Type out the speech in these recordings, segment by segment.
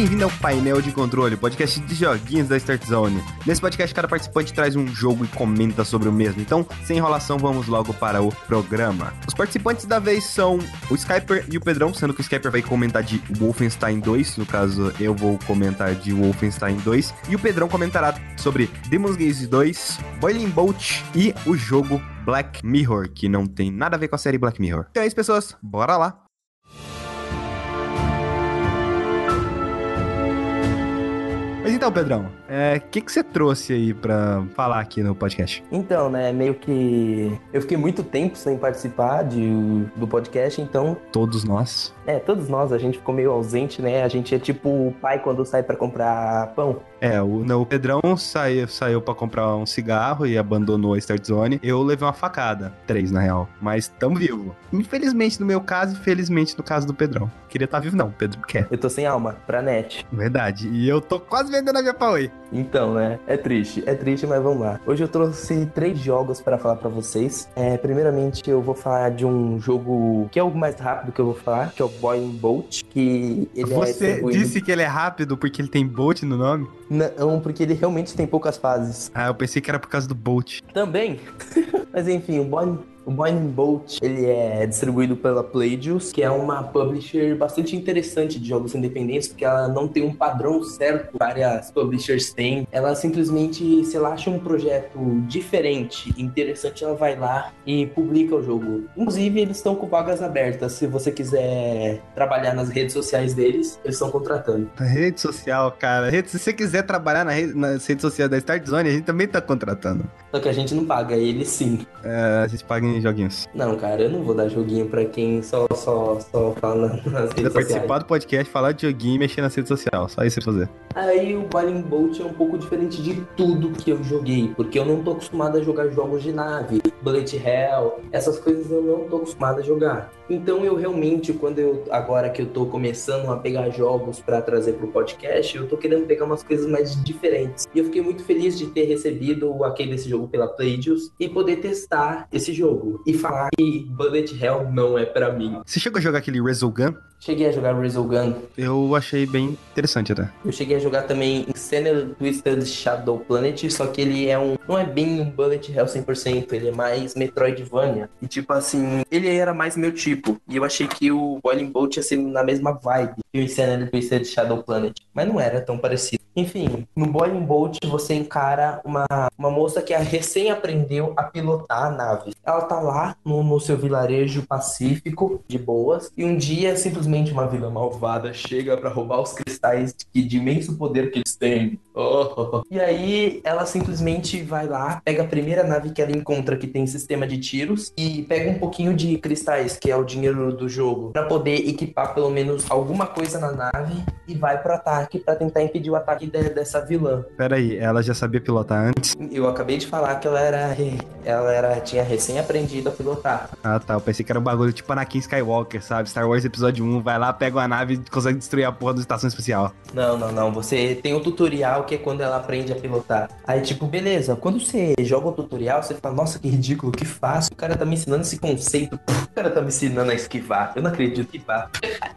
bem-vindo ao Painel de Controle, podcast de joguinhos da Start Zone. Nesse podcast, cada participante traz um jogo e comenta sobre o mesmo. Então, sem enrolação, vamos logo para o programa. Os participantes da vez são o Skyper e o Pedrão, sendo que o Skyper vai comentar de Wolfenstein 2, no caso, eu vou comentar de Wolfenstein 2, e o Pedrão comentará sobre Demon's Gaze 2, Boiling Bolt e o jogo Black Mirror, que não tem nada a ver com a série Black Mirror. Então é isso, pessoas, bora lá! Mas então, Pedrão, o é, que, que você trouxe aí pra falar aqui no podcast? Então, né, meio que eu fiquei muito tempo sem participar de, do podcast, então... Todos nós. É, todos nós, a gente ficou meio ausente, né? A gente é tipo o pai quando sai para comprar pão. É, o, não, o Pedrão saiu, saiu para comprar um cigarro e abandonou a Start Zone. Eu levei uma facada, três na real, mas tamo vivo. Infelizmente no meu caso, infelizmente no caso do Pedrão. Queria estar tá vivo não, o Pedro quer. Eu tô sem alma, pra net. Verdade, e eu tô quase vendendo a minha Paui. Então, né, é triste, é triste, mas vamos lá. Hoje eu trouxe três jogos para falar para vocês. É, primeiramente eu vou falar de um jogo que é o mais rápido que eu vou falar, que é o Boiling Bolt, que ele é Você é disse que ele é rápido porque ele tem Bolt no nome? Não, porque ele realmente tem poucas fases. Ah, eu pensei que era por causa do Bolt. Também. Mas enfim, o Boiling o Boiling Bolt, ele é distribuído pela Playdius, que é uma publisher bastante interessante de jogos independentes, porque ela não tem um padrão certo, várias publishers têm. Ela simplesmente, se ela acha um projeto diferente, interessante, ela vai lá e publica o jogo. Inclusive, eles estão com vagas abertas. Se você quiser trabalhar nas redes sociais deles, eles estão contratando. Rede social, cara. Se você quiser trabalhar na rede, nas redes sociais da Start Zone, a gente também tá contratando. Só que a gente não paga, eles sim. É, a gente paga em joguinhos. Não, cara, eu não vou dar joguinho pra quem só, só, só fala nas redes sociais. participar do podcast, falar de joguinho e mexer nas redes sociais. Só isso pra fazer. Aí o Boiling Bolt é um pouco diferente de tudo que eu joguei, porque eu não tô acostumado a jogar jogos de nave, Bullet Hell, essas coisas eu não tô acostumado a jogar. Então eu realmente, quando eu agora que eu tô começando a pegar jogos para trazer pro podcast, eu tô querendo pegar umas coisas mais diferentes. E eu fiquei muito feliz de ter recebido aquele desse jogo pela Playdius e poder testar esse jogo e falar que Bullet Hell não é para mim. Você chegou a jogar aquele Resogun? Cheguei a jogar Resogun. Eu achei bem interessante até. Eu cheguei a jogar também Insanity Twisted Shadow Planet, só que ele é um não é bem um Bullet Hell 100%, ele é mais Metroidvania. E tipo assim, ele era mais meu tipo. E eu achei que o Boiling Bolt ia ser na mesma vibe que o Insanity Twisted Shadow Planet. Mas não era tão parecido. Enfim, no Boiling Bolt você encara uma, uma moça que recém aprendeu a pilotar a nave. Ela tá lá no, no seu vilarejo pacífico, de boas, e um dia simplesmente uma vilã malvada chega para roubar os cristais de, de imenso poder que eles têm. Oh. E aí ela simplesmente vai lá, pega a primeira nave que ela encontra que tem sistema de tiros e pega um pouquinho de cristais, que é o dinheiro do jogo, para poder equipar pelo menos alguma coisa na nave e vai pro ataque para tentar impedir o ataque de, dessa vilã. Pera aí, ela já sabia pilotar antes? Eu acabei de falar que ela era ela era tinha recém aprendido a pilotar. Ah, tá, eu pensei que era um bagulho tipo Anakin Skywalker, sabe? Star Wars episódio 1, vai lá, pega uma nave e consegue destruir a porra da estação especial. Não, não, não, você tem um tutorial que é quando ela aprende a pilotar. Aí tipo, beleza, quando você joga o tutorial, você fala, nossa, que ridículo, que fácil. O cara tá me ensinando esse conceito. O cara tá me ensinando a esquivar. Eu não acredito que vá.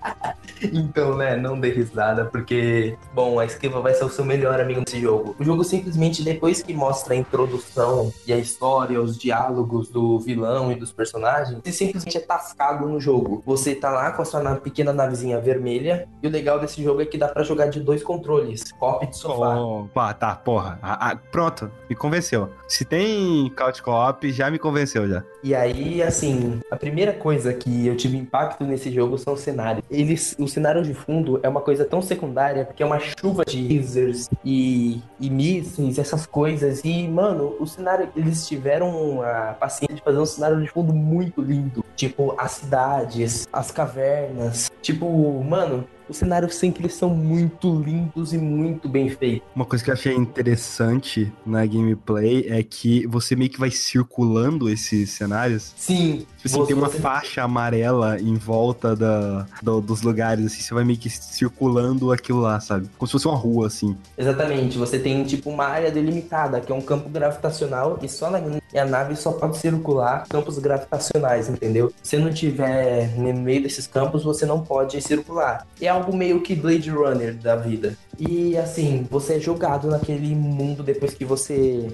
então, né, não dê risada, porque, bom, a esquiva vai ser o seu melhor amigo nesse jogo. O jogo simplesmente, depois que mostra a introdução e a história, os diálogos do vilão e dos personagens, você simplesmente é tascado no jogo. Você tá lá com a sua pequena navezinha vermelha, e o legal desse jogo é que dá para jogar de dois controles, cop de sofá. Oh, pá, tá, porra. Ah, ah, pronto, me convenceu. Se tem couch co-op, já me convenceu já. E aí, assim, a primeira coisa que eu tive impacto nesse jogo são os cenários. Eles, o cenário de fundo é uma coisa tão secundária, porque é uma chuva de lasers e, e mísseis, essas coisas. E, mano, o cenário, eles tiveram a paciência de fazer um cenário de fundo muito lindo. Tipo, as cidades, as cavernas. Tipo, mano, os cenários sempre são muito lindos e muito bem feitos. Uma coisa que eu achei interessante na gameplay é que você meio que vai circulando esses cenários. Sim. Tipo assim, tem uma você... faixa amarela em volta da, do, dos lugares, assim, você vai meio que circulando aquilo lá, sabe? Como se fosse uma rua, assim. Exatamente. Você tem, tipo, uma área delimitada, que é um campo gravitacional, e só na e a nave só pode circular campos gravitacionais, entendeu? Se não tiver no meio desses campos, você não pode circular. É algo meio que Blade Runner da vida. E assim, você é jogado naquele mundo depois que você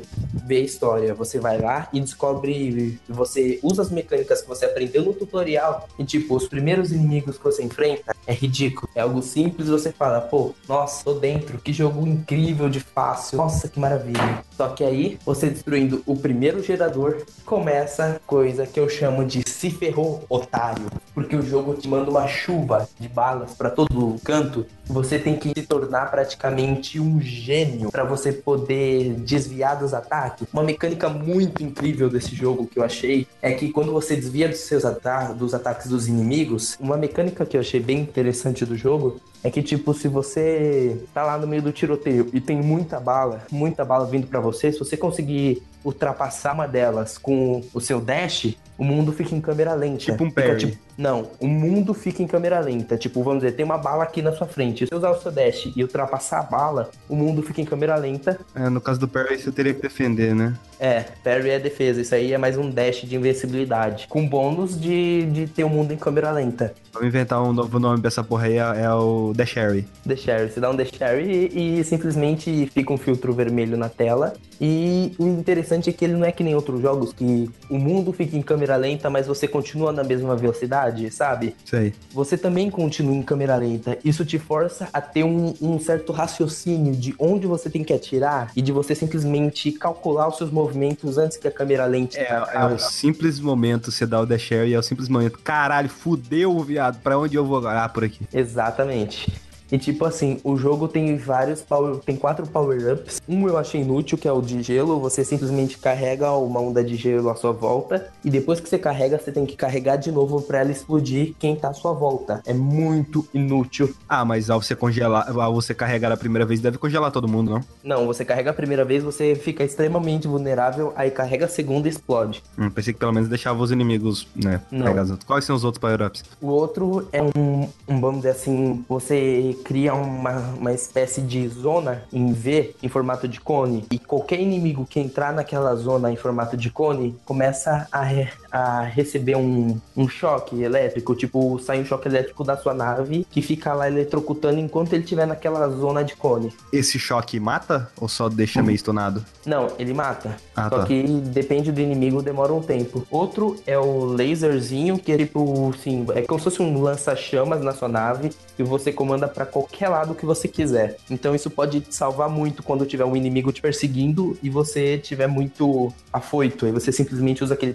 vê a história. Você vai lá e descobre. Você usa as mecânicas que você aprendeu no tutorial. E tipo, os primeiros inimigos que você enfrenta é ridículo. É algo simples você fala, pô, nossa, tô dentro. Que jogo incrível de fácil. Nossa, que maravilha. Só que aí, você destruindo o primeiro gerador, começa coisa que eu chamo de se ferrou, otário. Porque o jogo te manda uma chuva de balas para todo canto. Você tem que se tornar praticamente um gênio para você poder desviar dos ataques. Uma mecânica muito incrível desse jogo que eu achei é que quando você desvia dos seus ata dos ataques dos inimigos, uma mecânica que eu achei bem interessante do jogo é que, tipo, se você tá lá no meio do tiroteio e tem muita bala, muita bala vindo para você, se você conseguir ultrapassar uma delas com o seu dash, o mundo fica em câmera lenta. Tipo um Fica, parry. tipo, não, o mundo fica em câmera lenta. Tipo, vamos dizer, tem uma bala aqui na sua frente. Se você usar o seu dash e ultrapassar a bala, o mundo fica em câmera lenta. É, no caso do Perry, você teria que defender, né? É, parry é defesa. Isso aí é mais um dash de invencibilidade. Com bônus de, de ter o mundo em câmera lenta. Vamos inventar um novo nome pra essa porra aí, é, é o The Sherry. The Sherry. Você dá um The Sherry e, e simplesmente fica um filtro vermelho na tela. E o interessante é que ele não é que nem outros jogos que o mundo fica em câmera lenta, mas você continua na mesma velocidade, sabe? Aí. Você também continua em câmera lenta. Isso te força a ter um, um certo raciocínio de onde você tem que atirar e de você simplesmente calcular os seus movimentos antes que a câmera lenta É, é o simples momento, você dá o The Sherry, é o simples momento. Caralho, fudeu, viado. Pra onde eu vou agora? Ah, por aqui. Exatamente. Tschüss. E tipo assim, o jogo tem vários power, tem quatro power-ups. Um eu achei inútil, que é o de gelo. Você simplesmente carrega uma onda de gelo à sua volta. E depois que você carrega, você tem que carregar de novo pra ela explodir quem tá à sua volta. É muito inútil. Ah, mas ao você congelar, ao você carregar a primeira vez, deve congelar todo mundo, não? Não, você carrega a primeira vez, você fica extremamente vulnerável, aí carrega a segunda e explode. Hum, pensei que pelo menos deixava os inimigos, né? Não. Quais são os outros power-ups? O outro é um, um, vamos dizer assim, você cria uma, uma espécie de zona em V, em formato de cone, e qualquer inimigo que entrar naquela zona em formato de cone começa a, a receber um, um choque elétrico, tipo, sai um choque elétrico da sua nave que fica lá eletrocutando enquanto ele estiver naquela zona de cone. Esse choque mata ou só deixa meio estonado? Não, ele mata. Ah, Só tá. que depende do inimigo, demora um tempo. Outro é o laserzinho, que é tipo, assim, é como se fosse um lança-chamas na sua nave e você comanda pra qualquer lado que você quiser. Então isso pode te salvar muito quando tiver um inimigo te perseguindo e você tiver muito afoito. Aí você simplesmente usa aquele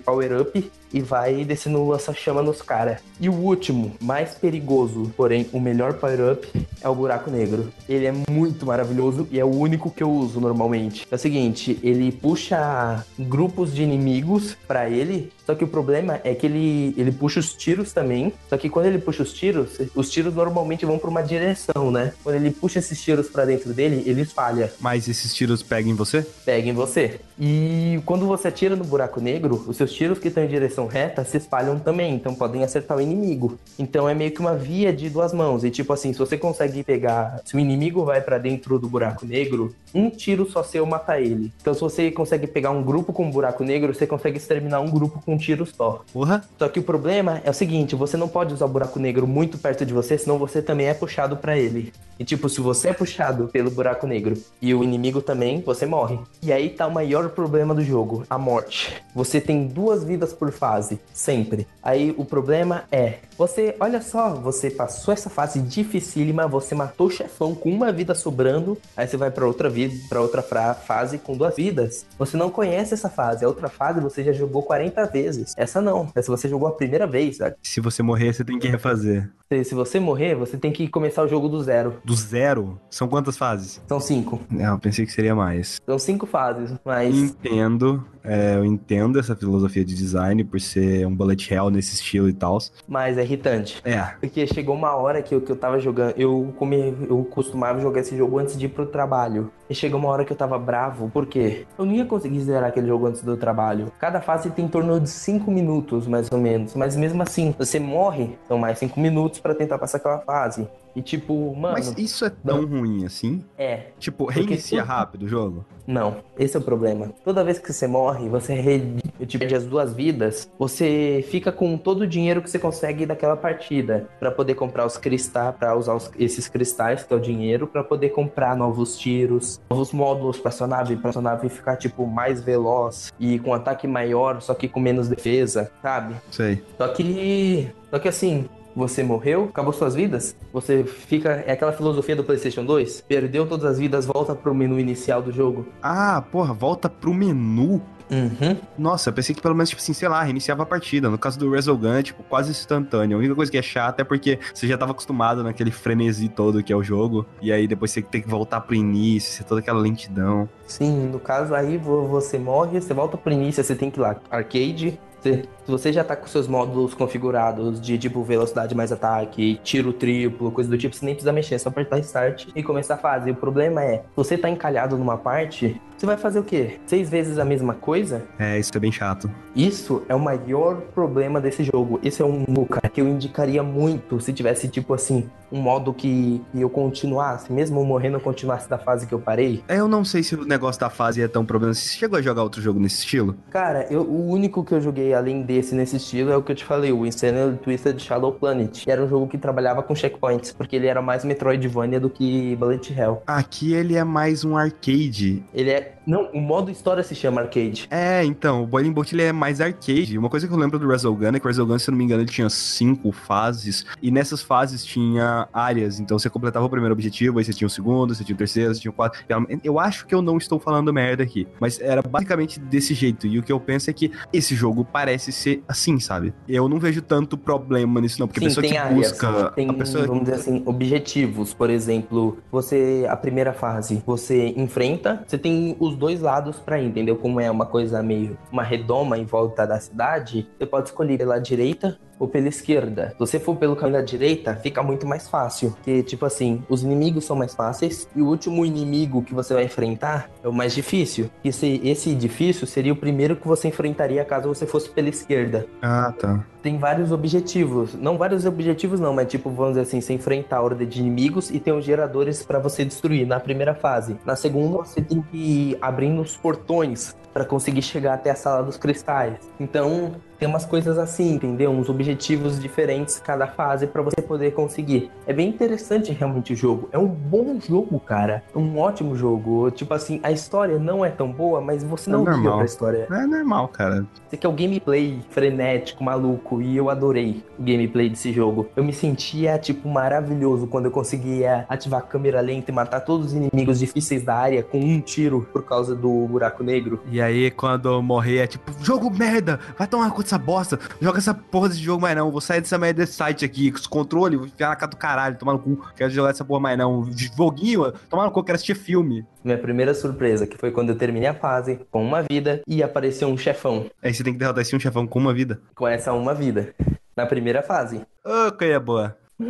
e vai descendo o lança-chama nos caras. E o último, mais perigoso, porém o melhor power-up, é o buraco negro. Ele é muito maravilhoso e é o único que eu uso normalmente. É o seguinte, ele puxa grupos de inimigos pra ele, só que o problema é que ele, ele puxa os tiros também. Só que quando ele puxa os tiros, os tiros normalmente vão pra uma direção, né? Quando ele puxa esses tiros pra dentro dele, ele falha Mas esses tiros pegam em você? pega em você. E quando você atira no buraco negro, os seus tiros que estão em direção reta se espalham também, então podem acertar o inimigo. Então é meio que uma via de duas mãos. E tipo assim, se você consegue pegar, se o inimigo vai pra dentro do buraco negro, um tiro só seu mata ele. Então se você consegue pegar um grupo com um buraco negro, você consegue exterminar um grupo com um tiro só. Porra. Só que o problema é o seguinte, você não pode usar o buraco negro muito perto de você, senão você também é puxado pra ele. E tipo, se você é puxado pelo buraco negro e o inimigo também, você morre. E aí tá o maior problema do jogo, a morte. Você tem duas vidas por fase, sempre. Aí o problema é, você, olha só, você passou essa fase dificílima, você matou o chefão com uma vida sobrando, aí você vai pra outra vida, para outra fase com duas vidas. Você não conhece essa fase, a outra fase você já jogou 40 vezes. Essa não, essa você jogou a primeira vez, sabe? Se você morrer, você tem que refazer. Se- Se você morrer, você tem que começar o jogo do zero. Do zero? São quantas fases? São cinco. É, eu pensei que seria mais. São cinco fases, mas. Entendo, é, eu entendo essa filosofia de design por ser um bullet hell nesse estilo e tal. Mas é irritante. É, Porque chegou uma hora que eu, que eu tava jogando. Eu, come, eu costumava jogar esse jogo antes de ir pro trabalho. E chegou uma hora que eu tava bravo, por quê? Eu não ia conseguir zerar aquele jogo antes do trabalho. Cada fase tem em torno de 5 minutos, mais ou menos. Mas mesmo assim, você morre, são mais 5 minutos pra tentar passar aquela fase. E tipo, mano. Mas isso é tão não. ruim assim? É. Tipo, reinicia rápido o jogo? Não, esse é o problema. Toda vez que você morre, você re- te perde as duas vidas, você fica com todo o dinheiro que você consegue daquela partida Pra poder comprar os cristais, Pra usar os- esses cristais, que é o dinheiro, pra poder comprar novos tiros, novos módulos pra sua nave, pra sua nave ficar tipo mais veloz e com ataque maior, só que com menos defesa, sabe? Sei. Só que. Só que assim. Você morreu, acabou suas vidas, você fica. É aquela filosofia do PlayStation 2? Perdeu todas as vidas, volta pro menu inicial do jogo. Ah, porra, volta pro menu. Uhum. Nossa, eu pensei que pelo menos, tipo assim, sei lá, reiniciava a partida. No caso do Resogun, é, tipo, quase instantâneo. A única coisa que é chata é porque você já tava acostumado naquele frenesi todo que é o jogo. E aí depois você tem que voltar pro início, toda aquela lentidão. Sim, no caso aí vo- você morre, você volta pro início, você tem que ir lá, arcade. Se você já tá com seus módulos configurados de tipo velocidade mais ataque, tiro triplo, coisa do tipo, você nem precisa mexer, é só apertar start e começar a fase. O problema é, você tá encalhado numa parte, você vai fazer o quê? Seis vezes a mesma coisa? É, isso é bem chato. Isso é o maior problema desse jogo. Esse é um cara, que eu indicaria muito se tivesse, tipo assim, um modo que eu continuasse, mesmo morrendo, eu continuasse da fase que eu parei. É, Eu não sei se o negócio da fase é tão problema. Você chegou a jogar outro jogo nesse estilo? Cara, eu- o único que eu joguei além desse nesse estilo é o que eu te falei, o Insanely Twisted Shadow Planet. Que era um jogo que trabalhava com checkpoints, porque ele era mais Metroidvania do que Bullet Hell. Aqui ele é mais um arcade. Ele é. it Não, o modo história se chama arcade. É, então, o Boiling Boat ele é mais arcade. Uma coisa que eu lembro do Resogun é que o Resogun, se eu não me engano, ele tinha cinco fases. E nessas fases tinha áreas. Então você completava o primeiro objetivo, aí você tinha o segundo, você tinha o terceiro, você tinha o quarto. Eu acho que eu não estou falando merda aqui. Mas era basicamente desse jeito. E o que eu penso é que esse jogo parece ser assim, sabe? Eu não vejo tanto problema nisso, não. Porque Sim, a pessoa que áreas, busca. tem, a pessoa... vamos dizer assim, objetivos. Por exemplo, você, a primeira fase, você enfrenta, você tem os dois lados pra ir, entendeu? Como é uma coisa meio, uma redoma em volta da cidade, você pode escolher pela direita ou pela esquerda. Se você for pelo caminho da direita, fica muito mais fácil. Porque, tipo assim, os inimigos são mais fáceis e o último inimigo que você vai enfrentar é o mais difícil. Esse, esse difícil seria o primeiro que você enfrentaria caso você fosse pela esquerda Ah, tá. tem vários objetivos. Não vários objetivos, não, mas tipo, vamos dizer assim, você enfrenta a horda de inimigos e tem os geradores pra você destruir na primeira fase. Na segunda, você tem que ir abrindo os portões pra conseguir chegar até a sala dos cristais. Então, tem umas coisas assim, entendeu? Uns objetivos diferentes cada fase pra você poder conseguir. É bem interessante realmente o jogo. É um bom jogo, cara. É um ótimo jogo. Tipo assim, a história não é tão boa, mas você É não liga normal. pra história. É normal, cara. Aqui é o gameplay frenético, maluco, e eu adorei o gameplay desse jogo. Eu me sentia, tipo, maravilhoso quando eu conseguia ativar a câmera lenta e matar todos os inimigos difíceis da área com um tiro por causa do buraco negro. E aí, quando eu morrer, é tipo, jogo merda! Vai tomar dessa bosta! Joga essa porra desse jogo mais não. Vou sair dessa merda desse site aqui, com os controles, vou enfiar na cara do caralho, tomar no cu. Quero jogar essa porra mais não. Joguinho, tomar no cu, quero assistir filme. Minha primeira surpresa, que foi quando eu terminei a fase com uma vida e apareceu um chefão Aí você tem que derrotar esse um chefão com uma vida. com essa uma vida. Na primeira fase. Ô, coisa boa.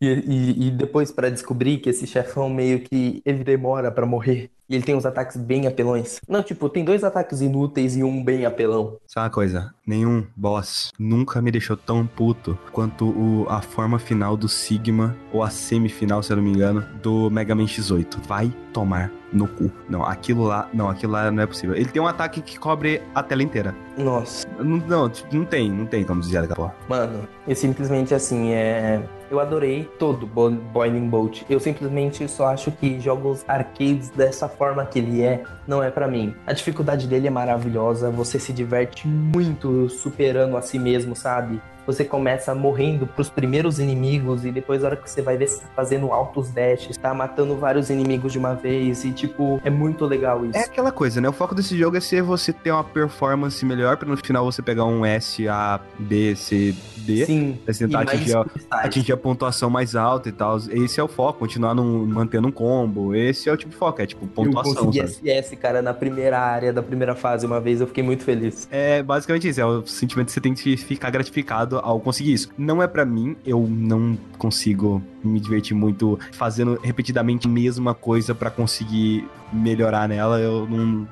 E, e- e depois pra descobrir que esse chefão meio que ele demora pra morrer. E ele tem uns ataques bem apelões. Não, tipo, tem dois ataques inúteis e um bem apelão. Sabe uma coisa? Nenhum boss nunca me deixou tão puto quanto o, a forma final do Sigma, ou a semifinal, se eu não me engano, do Mega Man X8. Vai tomar no cu. Não, aquilo lá, não, aquilo lá não é possível. Ele tem um ataque que cobre a tela inteira. Nossa, Não, não, tipo, não tem, não tem como desviar daquela porra. mano, eu simplesmente assim, é. Eu adorei todo Bo- Boiling Bolt. Eu simplesmente só acho que jogos arcades dessa forma que ele é, não é pra mim. A dificuldade dele é maravilhosa, você se diverte muito superando a si mesmo, sabe? Você começa morrendo pros primeiros inimigos e depois, na hora que você vai ver, você tá fazendo altos dashes, tá matando vários inimigos de uma vez e, tipo, é muito legal isso. É aquela coisa, né? O foco desse jogo é ser você ter uma performance melhor pra no final você pegar um S, A, B, C, D. Sim, Pra tentar atingir a- atingir a pontuação mais alta e tal. Esse é o foco, continuar num- mantendo um combo. Esse é o tipo de foco, é tipo Eu pontuação, consegui sabe? SS, cara, na primeira área da primeira fase uma vez, eu fiquei muito feliz. É basicamente isso, é o sentimento que você tem que ficar gratificado ao conseguir isso. Não é para mim, eu não consigo me divertir muito fazendo repetidamente a mesma coisa para conseguir melhorar nela. Eu não,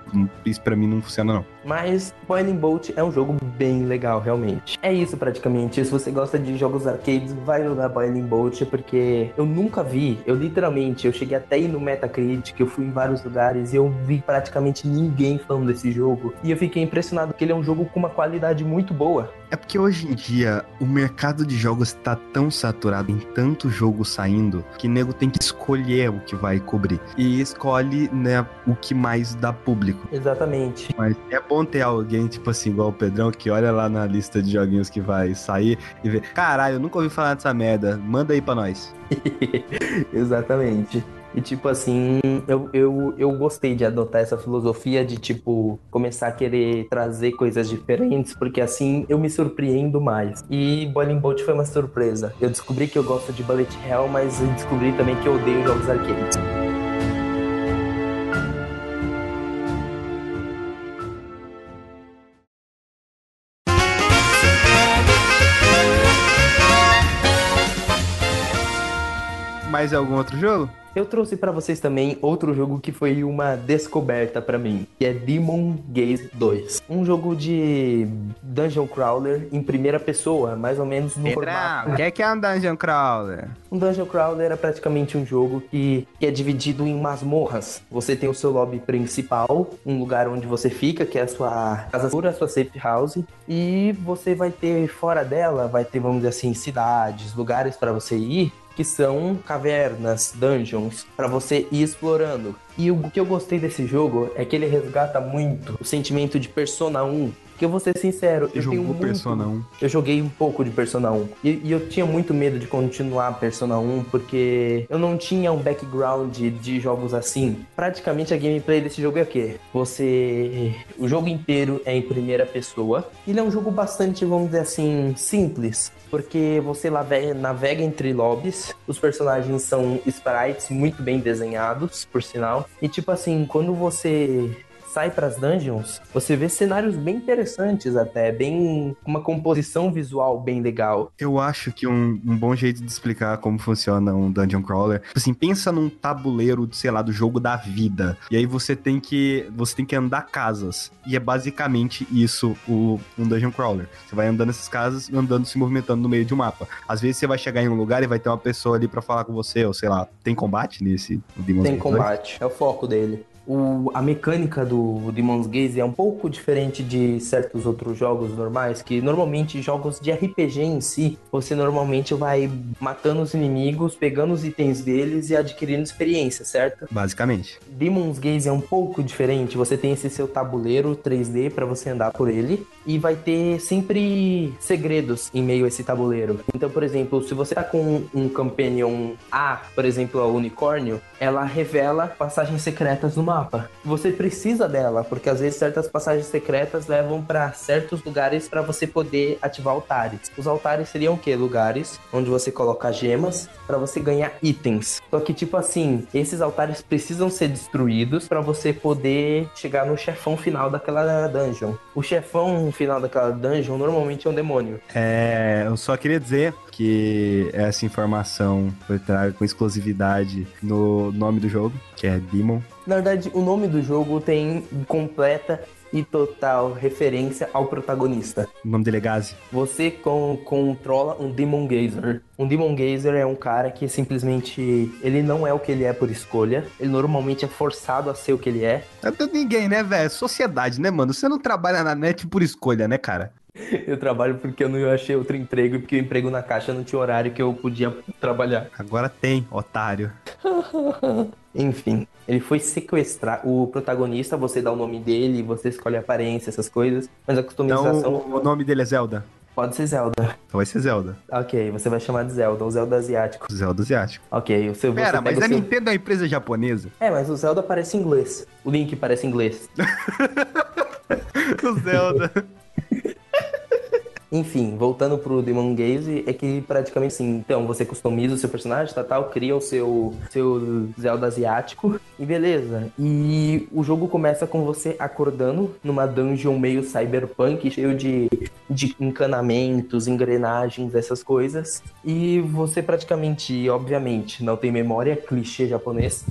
isso para mim não funciona não. Mas Boiling Bolt é um jogo bem legal, realmente. É isso praticamente. Se você gosta de jogos arcades, vai jogar Boiling Bolt, porque eu nunca vi, eu literalmente, eu cheguei até ir no Metacritic, eu fui em vários lugares e eu vi praticamente ninguém falando desse jogo. E eu fiquei impressionado que ele é um jogo com uma qualidade muito boa. É porque hoje em dia o mercado de jogos tá tão saturado em tanto jogo saindo que nego tem que escolher o que vai cobrir. E escolhe, né, o que mais dá público. Exatamente. Mas é bom ter alguém, tipo assim, igual o Pedrão, que olha lá na lista de joguinhos que vai sair e vê: caralho, eu nunca ouvi falar dessa merda, manda aí pra nós. Exatamente. E, tipo assim, eu, eu, eu gostei de adotar essa filosofia de, tipo, começar a querer trazer coisas diferentes, porque assim eu me surpreendo mais. E Boiling Bolt foi uma surpresa. Eu descobri que eu gosto de Bullet Hell, mas eu descobri também que eu odeio jogos arcades. Mais algum outro jogo? Eu trouxe para vocês também outro jogo que foi uma descoberta para mim, que é Demon Gaze 2. Um jogo de dungeon crawler em primeira pessoa, mais ou menos no Pedrão, formato. o que é, que é um dungeon crawler? Um dungeon crawler é praticamente um jogo que, que é dividido em masmorras. Você tem o seu lobby principal, um lugar onde você fica, que é a sua casa segura, a sua safe house, e você vai ter fora dela, vai ter, vamos dizer assim, cidades, lugares para você ir que são cavernas, dungeons, para você ir explorando. E o que eu gostei desse jogo é que ele resgata muito o sentimento de Persona 1. Que eu vou ser sincero, Você eu tenho jogou muito... Persona 1? Eu joguei um pouco de Persona 1. E, e eu tinha muito medo de continuar Persona 1, porque eu não tinha um background de jogos assim. Praticamente a gameplay desse jogo é o quê? Você. O jogo inteiro é em primeira pessoa. Ele é um jogo bastante, vamos dizer assim, simples. Porque você navega entre lobbies, os personagens são sprites muito bem desenhados, por sinal. E tipo assim, quando você sai pras dungeons, você vê cenários bem interessantes até, bem uma composição visual bem legal. Eu acho que um, um bom jeito de explicar como funciona um dungeon crawler, tipo assim, pensa num tabuleiro, sei lá, do jogo da vida. E aí você tem que você tem que andar casas. E é basicamente isso o um dungeon crawler. Você vai andando nessas casas, andando se movimentando no meio de um mapa. Às vezes você vai chegar em um lugar e vai ter uma pessoa ali pra falar com você, ou sei lá, tem combate nesse Demon's Tem Gate 2? combate, é o foco dele. O, a mecânica do Demon's Gaze é um pouco diferente de certos outros jogos normais, que normalmente jogos de RPG em si, você normalmente vai matando os inimigos, pegando os itens deles e adquirindo experiência, certo? Basicamente. Demon's Gaze é um pouco diferente. Você tem esse seu tabuleiro 3D para você andar por ele e vai ter sempre segredos em meio a esse tabuleiro. Então, por exemplo, se você tá com um companion A, por exemplo, a unicórnio, ela revela passagens secretas no mapa. Você precisa dela, porque às vezes certas passagens secretas levam para certos lugares para você poder ativar altares. Os altares seriam o quê? Lugares onde você coloca gemas para você ganhar itens. Só que tipo assim, esses altares precisam ser destruídos para você poder chegar no chefão final daquela dungeon. O chefão final daquela dungeon normalmente é um demônio. É, eu só queria dizer que essa informação foi traga com exclusividade no nome do jogo, que é Demon. Na verdade, o nome do jogo tem completa e total referência ao protagonista. O nome dele é Gazi. Você con- controla um Demon Gazer. Um Demon Gazer é um cara que simplesmente ele não é o que ele é por escolha. Ele normalmente é forçado a ser o que ele é. É pra ninguém, né, velho? Sociedade, né, mano? Você não trabalha na net por escolha, né, cara? Eu trabalho porque eu não achei outro emprego e porque o emprego na caixa não tinha horário que eu podia trabalhar. Agora tem, otário. Enfim, ele foi sequestrar o protagonista, você dá o nome dele, você escolhe a aparência, essas coisas, mas a Então, customização o, o nome dele é Zelda. pode ser Zelda. Então vai ser Zelda. Ok, você vai chamar de Zelda, ou Zelda asiático. Zelda asiático. Ok, o seu Pera, mas a o seu... Nintendo é uma empresa japonesa? É, mas o Zelda parece inglês. O Link parece inglês. o Zelda. Enfim, voltando pro Demon Gaze, é que praticamente assim, então você customiza o seu personagem, tal, tal, cria o seu, seu Zelda asiático e beleza. E o jogo começa com você acordando numa dungeon meio cyberpunk, cheio de, de encanamentos, engrenagens, essas coisas. E você praticamente, obviamente, não tem memória, clichê japonês.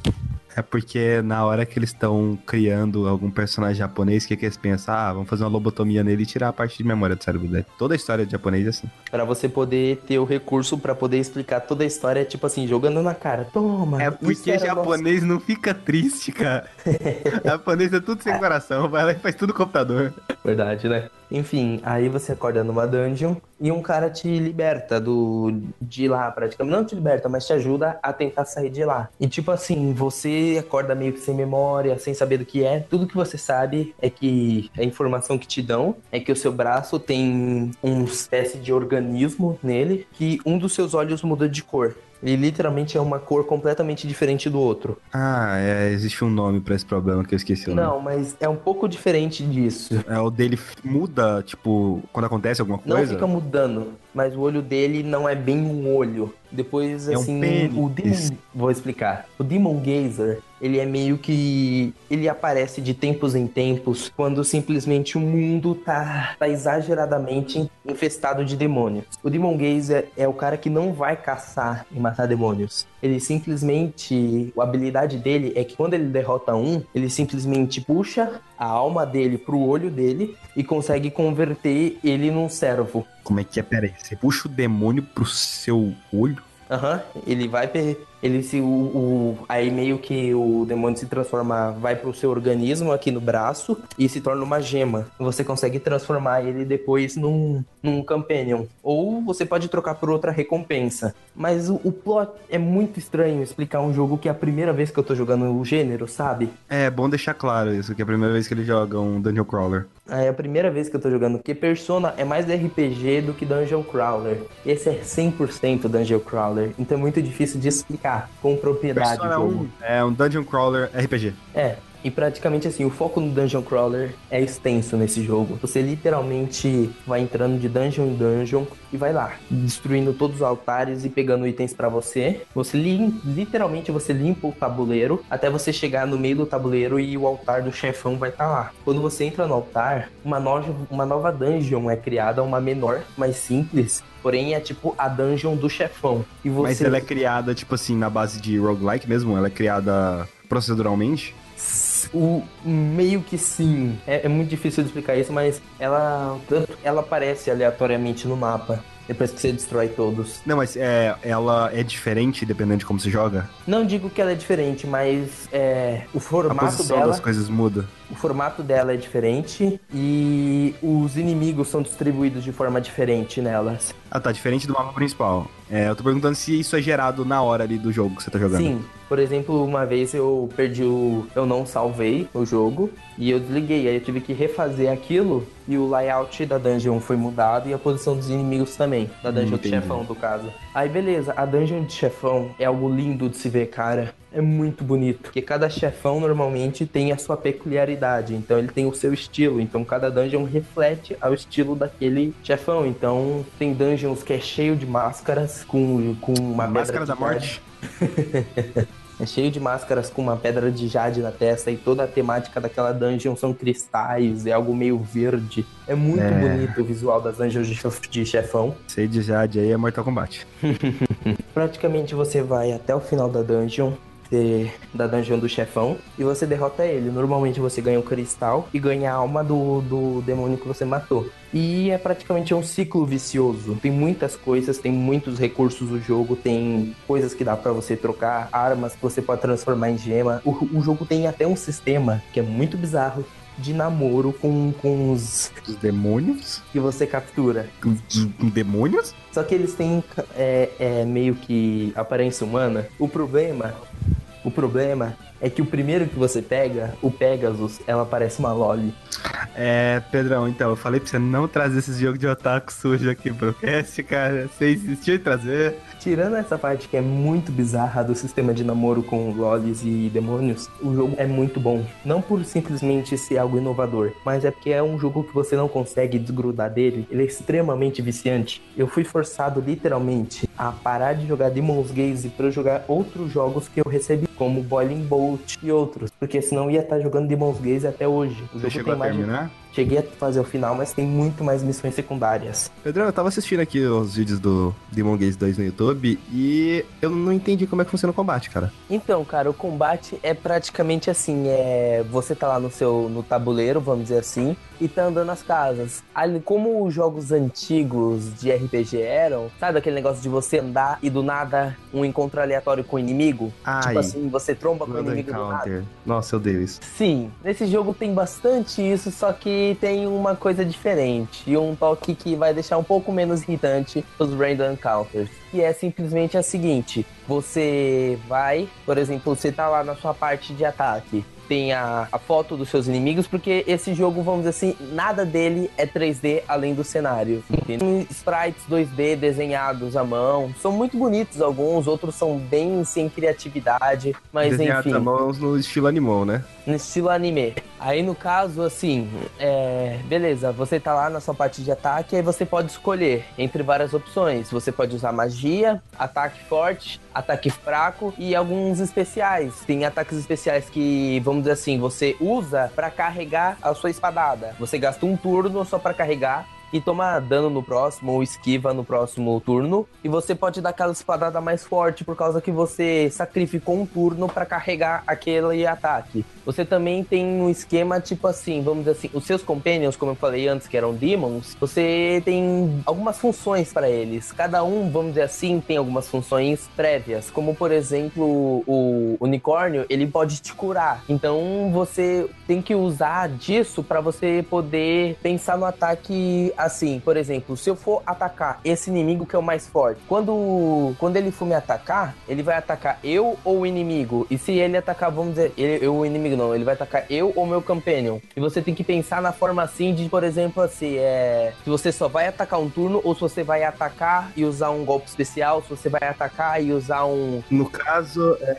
É porque na hora que eles estão criando algum personagem japonês, o que, que eles pensam? Ah, vamos fazer uma lobotomia nele e tirar a parte de memória do cérebro dele. Toda a história de japonês é assim. Pra você poder ter o recurso pra poder explicar toda a história, tipo assim, jogando na cara. Toma! É porque japonês não fica triste, cara. japonês é tudo sem coração, vai lá e faz tudo no computador. Verdade, né? Enfim, aí você acorda numa dungeon e um cara te liberta do de lá, praticamente. Não te liberta, mas te ajuda a tentar sair de lá. E tipo assim, você acorda meio que sem memória, sem saber do que é. Tudo que você sabe é que a informação que te dão é que o seu braço tem uma espécie de organismo nele que um dos seus olhos muda de cor. Ele literalmente é uma cor completamente diferente do outro. Ah, é, existe um nome pra esse problema que eu esqueci. Não, mas é um pouco diferente disso. É, o dele muda, tipo, quando acontece alguma Não coisa? fica mudando, mas o olho dele não é bem um olho. Depois, É um assim, pênis. o Demon... Vou explicar. O Demon Gazer, ele é meio que... Ele aparece de tempos em tempos quando simplesmente o mundo tá, tá exageradamente infestado de demônios. O Demon Gazer é o cara que não vai caçar e matar demônios. Ele simplesmente... A habilidade dele é que quando ele derrota um, ele simplesmente puxa a alma dele pro olho dele e consegue converter ele num servo. Como é que é? Pera aí, você puxa o demônio pro seu olho? Aham, ele vai per... ele se o, o- aí meio que o demônio se transforma, vai pro seu organismo aqui no braço e se torna uma gema. Você consegue transformar ele depois num num companion ou você pode trocar por outra recompensa. Mas o, o plot é muito estranho explicar um jogo que é a primeira vez que eu tô jogando o gênero, sabe? É bom deixar claro isso, que é a primeira vez que ele joga um Dungeon Crawler. É a primeira vez que eu tô jogando, porque Persona é mais RPG do que Dungeon Crawler. Esse é 100% Dungeon Crawler, então é muito difícil de explicar com propriedade o Persona jogo. 1 é um Dungeon Crawler RPG. É, e praticamente assim, o foco no Dungeon Crawler é extenso nesse jogo. Você literalmente vai entrando de dungeon em dungeon e vai lá, destruindo todos os altares e pegando itens pra você. Você lim- literalmente você limpa o tabuleiro até você chegar no meio do tabuleiro e o altar do chefão vai estar lá. Quando você entra no altar, uma, no- uma nova dungeon é criada, uma menor, mais simples. Porém, é tipo a dungeon do chefão. E você Mas ela é criada, tipo assim, na base de roguelike mesmo? Ela é criada proceduralmente? O, meio que sim. É, é muito difícil de explicar isso, mas ela, tanto, ela aparece aleatoriamente no mapa. Depois que você destrói todos. Não, mas é, ela é diferente dependendo de como você joga? Não digo que ela é diferente, mas é, o A formato posição dela. das coisas muda. O formato dela é diferente e os inimigos são distribuídos de forma diferente nelas. Ah, tá, diferente do mapa principal. É, eu tô perguntando se isso é gerado na hora ali do jogo que você tá jogando. Sim, por exemplo, uma vez eu perdi o. Eu não salvei o jogo e eu desliguei. Aí eu tive que refazer aquilo e o layout da dungeon foi mudado e a posição dos inimigos também. Da dungeon de Entendi. chefão, no caso. Aí beleza, a dungeon de chefão é algo lindo de se ver, cara. É muito bonito. Porque cada chefão normalmente tem a sua peculiaridade. Então ele tem o seu estilo. Então cada dungeon reflete ao estilo daquele chefão. Então tem dungeons que é cheio de máscaras com, com uma pedra Máscara da. Morte? É cheio de máscaras com uma pedra de jade na testa e toda a temática daquela dungeon são cristais, é algo meio verde. É muito É. bonito o visual das dungeons de chefão. Sei de Jade aí é Mortal Kombat. Praticamente você vai até o final da dungeon, de- da dungeon do chefão, e você derrota ele. Normalmente você ganha um cristal e ganha a alma do, do demônio que você matou. E é praticamente um ciclo vicioso. Tem muitas coisas, tem muitos recursos no jogo, tem coisas que dá pra você trocar, armas que você pode transformar em gema. O, o jogo tem até um sistema que é muito bizarro de namoro com, com os Os demônios? que você captura. Os demônios? Só que eles têm é, é, meio que aparência humana. O problema. O problema é que o primeiro que você pega, o Pegasus, ela parece uma Loli. É, Pedrão, então, eu falei pra você não trazer esses jogos de otaku sujo aqui pro cast, cara. Você insistiu em trazer. Tirando essa parte que é muito bizarra do sistema de namoro com lolis e demônios, o jogo é muito bom. Não por simplesmente ser algo inovador, mas é porque é um jogo que você não consegue desgrudar dele. Ele é extremamente viciante. Eu fui forçado literalmente a parar de jogar Demon's Gaze para jogar outros jogos que eu recebi, como Boiling Bolt e outros, porque senão ia estar jogando Demon's Gaze até hoje. O Você chegou a terminar? De... Cheguei a fazer o final, mas tem muito mais missões secundárias. Pedrão, eu tava assistindo aqui os vídeos do Demon Gaze 2 no YouTube e eu não entendi como é que funciona o combate, cara. Então, cara, o combate é praticamente assim, é você tá lá no seu no tabuleiro, vamos dizer assim, e tá andando nas casas. Ali, como os jogos antigos de RPG eram, sabe aquele negócio de você andar e do nada um encontro aleatório com o inimigo? Ai, tipo assim, você tromba com o inimigo encounter. do nada. Nossa, eu odeio isso. Sim, nesse jogo tem bastante isso, só que tem uma coisa diferente e um toque que vai deixar um pouco menos irritante os random encounters. Que é simplesmente a seguinte: você vai, por exemplo, você tá lá na sua parte de ataque tem a, a foto dos seus inimigos, porque esse jogo, vamos dizer assim, nada dele é 3D além do cenário. Tem sprites 2D desenhados à mão, são muito bonitos alguns, outros são bem sem criatividade, mas desenhados enfim. Desenhados à mão no estilo animal, né? No estilo anime. Aí no caso, assim, é... beleza, você tá lá na sua parte de ataque, aí você pode escolher entre várias opções. Você pode usar magia, ataque forte, ataque fraco e alguns especiais. Tem ataques especiais que, vamos dizer assim, você usa para carregar a sua espadada. Você gasta um turno só para carregar e toma dano no próximo ou esquiva no próximo turno. E você pode dar aquela espadada mais forte por causa que você sacrificou um turno para carregar aquele ataque. Você também tem um esquema tipo assim, vamos dizer assim, os seus companions, como eu falei antes, que eram demons, você tem algumas funções para eles. Cada um, vamos dizer assim, tem algumas funções prévias, como por exemplo, o unicórnio, ele pode te curar. Então você tem que usar disso para você poder pensar no ataque assim, por exemplo, se eu for atacar esse inimigo que é o mais forte, quando, quando ele for me atacar, ele vai atacar eu ou o inimigo. E se ele atacar, vamos dizer, ele, eu o inimigo não, ele vai atacar eu ou meu companion. E você tem que pensar na forma assim de, por exemplo, assim, é. Se você só vai atacar um turno ou se você vai atacar e usar um golpe especial, se você vai atacar e usar um. No caso, é,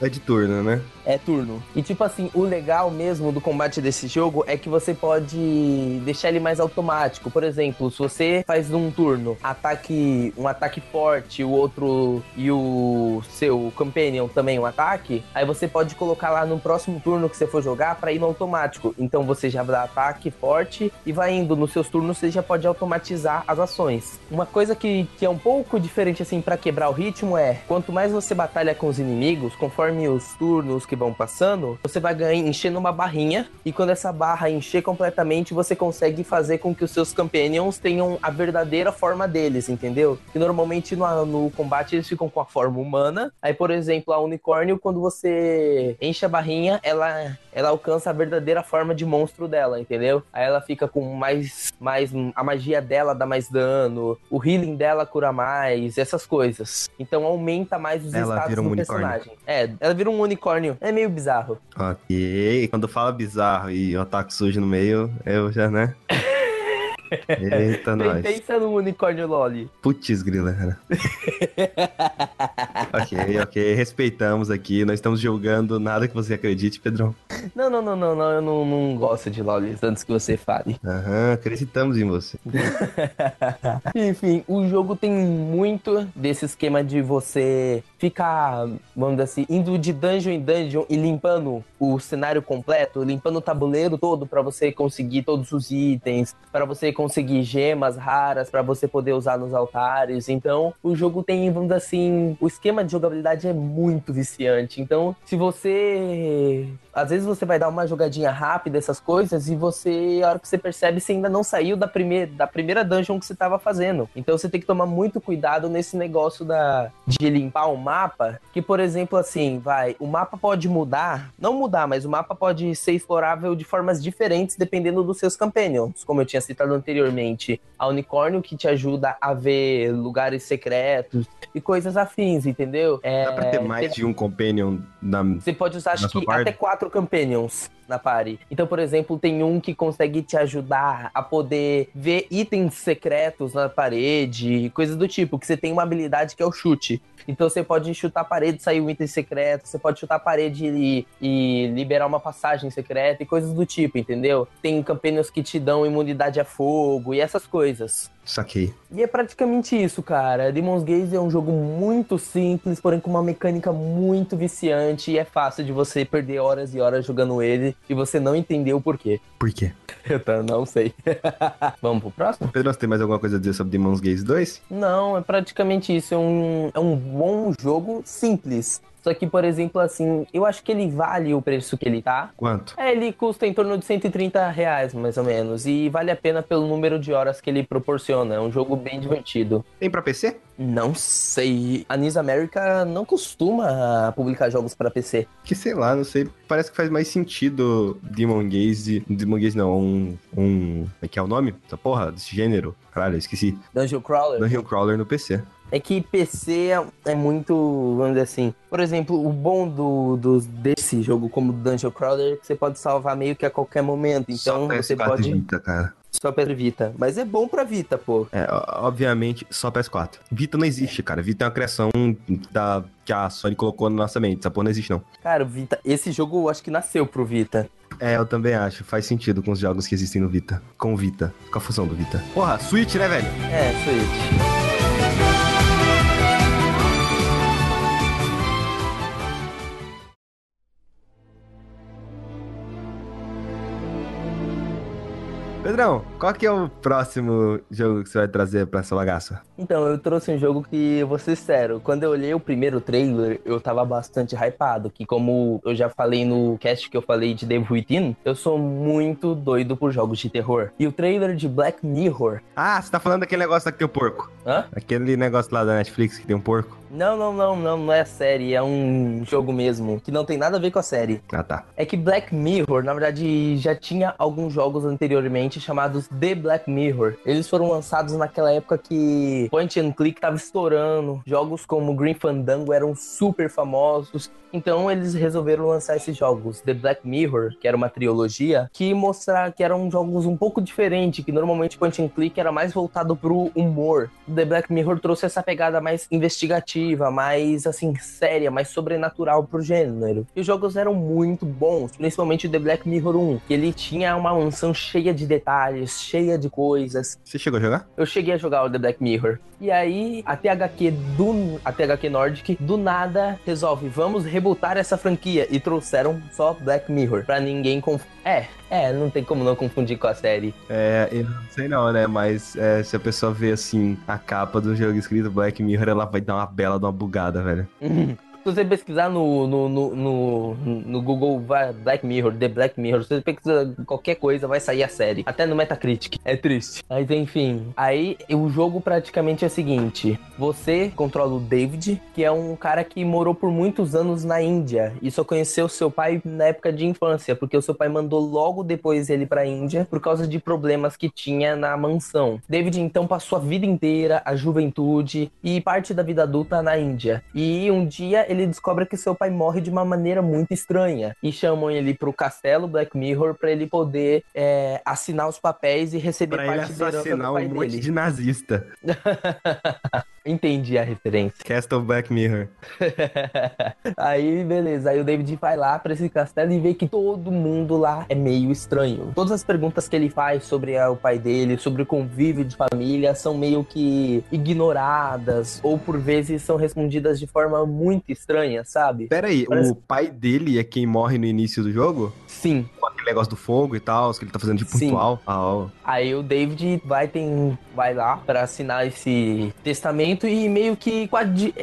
é de turno, né? É turno. E tipo assim, o legal mesmo do combate desse jogo é que você pode deixar ele mais automático. Por exemplo, se você faz um turno ataque, um ataque forte, o outro e o seu companion também um ataque, aí você pode colocar lá no próximo turno que você for jogar para ir no automático. Então você já dá ataque forte e vai indo nos seus turnos, você já pode automatizar as ações. Uma coisa que, que é um pouco diferente assim para quebrar o ritmo é, quanto mais você batalha com os inimigos, conforme os turnos que vão passando, você vai ganhar enchendo uma barrinha e quando essa barra encher completamente, você consegue fazer com que os seus campeões Companions tenham a verdadeira forma deles, entendeu? E normalmente no, no combate eles ficam com a forma humana. Aí, por exemplo, a unicórnio, quando você enche a barrinha, ela, ela alcança a verdadeira forma de monstro dela, entendeu? Aí ela fica com mais, mais. A magia dela dá mais dano, o healing dela cura mais, essas coisas. Então aumenta mais os ela status do personagem. É, ela vira um unicórnio. É meio bizarro. Ok. Quando fala bizarro e o ataque surge no meio, eu já, né? Eita, nós. Pensa no unicórnio Loli. Putz, grila, cara. ok, ok. Respeitamos aqui. Nós estamos jogando nada que você acredite, Pedrão. Não, não, não, não, não. Eu não, não gosto de lolis antes que você fale. Aham, acreditamos em você. Enfim, o jogo tem muito desse esquema de você ficar, vamos dizer assim, indo de dungeon em dungeon e limpando o cenário completo, limpando o tabuleiro todo para você conseguir todos os itens, para você conseguir gemas raras para você poder usar nos altares. Então, o jogo tem, vamos dizer assim, o esquema de jogabilidade é muito viciante. Então, se você às vezes você vai dar uma jogadinha rápida, essas coisas, e você, a hora que você percebe, você ainda não saiu da primeira, da primeira dungeon que você estava fazendo. Então você tem que tomar muito cuidado nesse negócio da, de limpar o mapa que, por exemplo, assim, vai, o mapa pode mudar, não mudar, mas o mapa pode ser explorável de formas diferentes dependendo dos seus companions. Como eu tinha citado anteriormente, a unicórnio que te ajuda a ver lugares secretos e coisas afins, entendeu? É, Dá pra ter mais tem... de um companion na. Você pode usar, acho que, parte? até quatro companions na party. Então, por exemplo, tem um que consegue te ajudar a poder ver itens secretos na parede, coisas do tipo, que você tem uma habilidade que é o chute. Então você pode chutar a parede e sair um item secreto, você pode chutar a parede e, e, liberar uma passagem secreta e coisas do tipo, entendeu? Tem campanhas que te dão imunidade a fogo e essas coisas. Saquei. E é praticamente isso, cara. Demon's Gaze é um jogo muito simples, porém com uma mecânica muito viciante e é fácil de você perder horas e horas jogando ele e você não entender o porquê. Por quê? Eu não sei. Vamos pro próximo? Pedro, você tem mais alguma coisa a dizer sobre Demon's Gaze 2? Não, é praticamente isso. É um, é um bom jogo simples. Só que, por exemplo, assim, eu acho que ele vale o preço que ele tá. Quanto? É, ele custa em torno de 130 reais, mais ou menos. E vale a pena pelo número de horas que ele proporciona. É um jogo bem divertido. Tem pra PC? Não sei. A Nis America não costuma publicar jogos para PC. Que sei lá, não sei. Parece que faz mais sentido Demon Gaze. Demon Gaze não, um. um é que é o nome? Essa porra, desse gênero. Caralho, esqueci. Dungeon Crawler? Dungeon Crawler no PC. É que PC é, é, muito, vamos dizer assim. Por exemplo, o bom do, do desse jogo como Dungeon Crawler é que você pode salvar meio que a qualquer momento. Então Só você pode. Vita, cara. Só PS Vita. Mas é bom pra Vita, pô. É, obviamente, só PS4. Vita não existe, cara. Vita é uma criação da, que a Sony colocou na nossa mente. Essa porra não existe, não. Cara, Vita, esse jogo eu acho que nasceu pro Vita. É, eu também acho. Faz sentido com os jogos que existem no Vita. Com o Vita. Com a fusão do Vita. Porra, Switch, né, velho? É, Switch. Pedrão, qual que é o próximo jogo que você vai trazer pra essa bagaça? Então, eu trouxe um jogo que, eu vou ser sério, quando eu olhei o primeiro trailer, eu tava bastante hypado, que como eu já falei no cast que eu falei de Devil Within, eu sou muito doido por jogos de terror. E o trailer de Black Mirror... Ah, você tá falando daquele negócio lá que tem o porco. Hã? Aquele negócio lá da Netflix que tem um porco. Não, não, não, não, não é série, é um jogo mesmo, que não tem nada a ver com a série. Ah, tá. É que Black Mirror, na verdade, já tinha alguns jogos anteriormente chamados The Black Mirror. Eles foram lançados naquela época que Point and Click tava estourando, jogos como Green Fandango eram super famosos, então eles resolveram lançar esses jogos, The Black Mirror, que era uma trilogia, que mostrar que eram jogos um pouco diferentes, que normalmente Point and Click era mais voltado pro humor. The Black Mirror trouxe essa pegada mais investigativa mais assim, séria, mais sobrenatural pro gênero. E os jogos eram muito bons, principalmente o The Black Mirror 1, que ele tinha uma mansão cheia de detalhes, cheia de coisas. Você chegou a jogar? Eu cheguei a jogar o The Black Mirror. E aí, a THQ do a THQ Nordic do nada resolve, vamos rebootar essa franquia e trouxeram só Black Mirror para ninguém confundir. É, é, não tem como não confundir com a série. É, eu não sei não, né? Mas é, se a pessoa vê assim a capa do jogo escrito Black Mirror, ela vai dar uma bela de uma bugada, velho. Se você pesquisar no, no, no, no, no Google Black Mirror, The Black Mirror, se você pesquisar qualquer coisa, vai sair a série. Até no Metacritic. É triste. Mas enfim. Aí o jogo praticamente é o seguinte: você controla o David, que é um cara que morou por muitos anos na Índia e só conheceu seu pai na época de infância, porque o seu pai mandou logo depois ele pra Índia por causa de problemas que tinha na mansão. David então passou a vida inteira, a juventude e parte da vida adulta na Índia. E um dia ele descobre que seu pai morre de uma maneira muito estranha e chamam ele pro castelo Black Mirror para ele poder é, assinar os papéis e receber pra parte ele assassinar um monte de nazista. Entendi a referência. Castle Black Mirror. aí, beleza. Aí o David vai lá pra esse castelo e vê que todo mundo lá é meio estranho. Todas as perguntas que ele faz sobre o pai dele, sobre o convívio de família, são meio que ignoradas ou por vezes são respondidas de forma muito estranha, sabe? Pera aí, Parece... o pai dele é quem morre no início do jogo? Sim. Aquele negócio do fogo e tal, que ele tá fazendo de pontual. Ah, Aí o David vai, tem, vai lá pra assinar esse testamento e meio que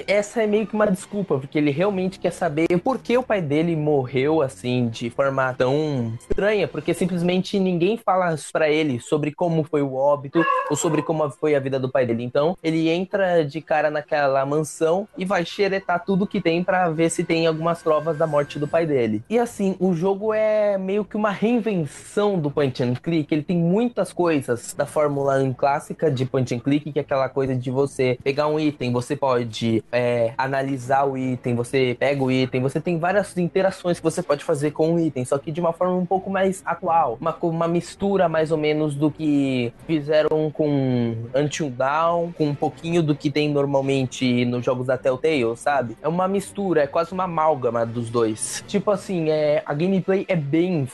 essa é meio que uma desculpa, porque ele realmente quer saber por que o pai dele morreu assim de forma tão estranha, porque simplesmente ninguém fala pra ele sobre como foi o óbito ou sobre como foi a vida do pai dele. Então, ele entra de cara naquela mansão e vai xeretar tudo que tem pra ver se tem algumas provas da morte do pai dele. E assim, o jogo é meio que uma reinvenção do point and click. Ele tem muitas coisas da fórmula clássica de point and click, que é aquela coisa de você pegar um item, você pode é, analisar o item, você pega o item, você tem várias interações que você pode fazer com o item, só que de uma forma um pouco mais atual, uma, uma mistura mais ou menos do que fizeram com Until Down, com um pouquinho do que tem normalmente nos jogos da Telltale, sabe? É uma mistura, é quase uma amálgama dos dois. Tipo assim, é, a gameplay é bem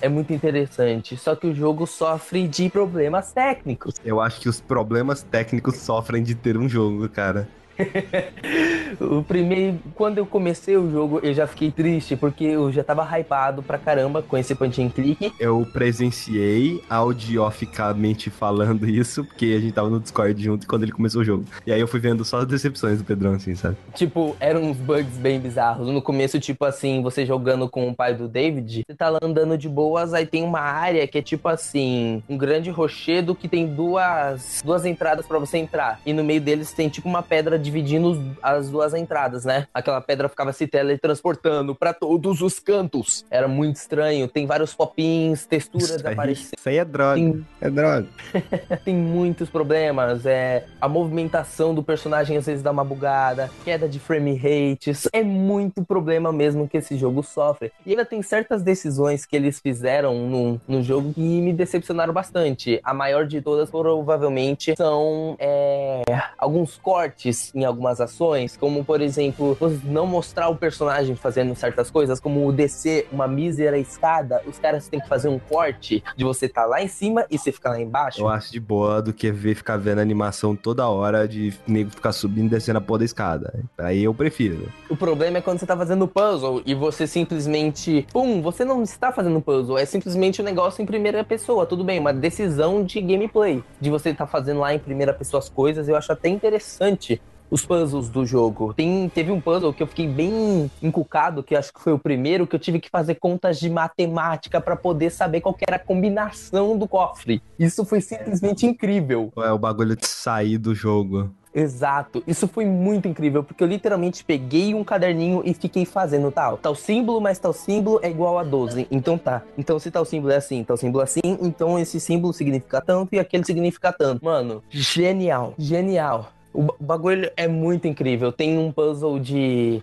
é muito interessante, só que o jogo sofre de problemas técnicos. eu acho que os problemas técnicos sofrem de ter um jogo, cara. O primeiro, quando eu comecei o jogo, eu já fiquei triste, porque eu já tava hypado pra caramba com esse point and click. Eu presenciei audioficamente falando isso, porque a gente tava no Discord junto quando ele começou o jogo. E aí eu fui vendo só as decepções do Pedrão, assim, sabe? Tipo, eram uns bugs bem bizarros. No começo, tipo assim, você jogando com o pai do David, você tá lá andando de boas, aí tem uma área que é tipo assim, um grande rochedo que tem duas, duas entradas pra você entrar. E no meio deles tem tipo uma pedra dividindo as duas entradas, né? Aquela pedra ficava se teletransportando pra todos os cantos. Era muito estranho. Tem vários popins, texturas aparecendo. isso aí é droga. Tem É droga. tem muitos problemas. É, a movimentação do personagem às vezes dá uma bugada, queda de frame rate. Isso É muito problema mesmo que esse jogo sofre. E ainda tem certas decisões que eles fizeram no, no jogo que me decepcionaram bastante. A maior de todas, provavelmente, são é, alguns cortes em algumas ações, como por exemplo, não mostrar o personagem fazendo certas coisas, como descer uma mísera escada, os caras têm que fazer um corte de você estar lá em cima e você ficar lá embaixo. Eu acho de boa do que ver ficar vendo animação toda hora de nego ficar subindo e descendo a porra da escada. Aí eu prefiro. O problema é quando você tá fazendo puzzle e você simplesmente. Pum, você não está fazendo puzzle, é simplesmente um negócio em primeira pessoa. Tudo bem, uma decisão de gameplay. De você estar fazendo lá em primeira pessoa as coisas, eu acho até interessante. Os puzzles do jogo. Tem, teve um puzzle que eu fiquei bem encucado, que acho que foi o primeiro, que eu tive que fazer contas de matemática para poder saber qual que era a combinação do cofre. Isso foi simplesmente incrível. É o bagulho de sair do jogo. Exato, isso foi muito incrível, porque eu literalmente peguei um caderninho e fiquei fazendo tal. Tal símbolo mais tal símbolo é igual a 12. Então tá. Então se tal símbolo é assim, tal símbolo é assim, então esse símbolo significa tanto e aquele significa tanto. Mano, genial, genial. O ba- o bagulho é muito incrível. Tem um puzzle de.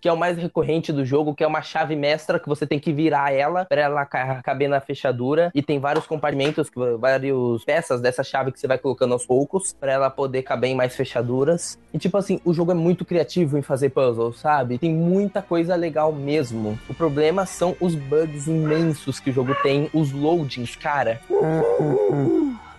que é o mais recorrente do jogo, que é uma chave mestra que você tem que virar ela pra ela ca- caber na fechadura. E tem vários compartimentos, várias peças dessa chave que você vai colocando aos poucos pra ela poder caber em mais fechaduras. E tipo assim, o jogo é muito criativo em fazer puzzles, sabe? Tem muita coisa legal mesmo. O problema são os bugs imensos que o jogo tem, os loadings, cara.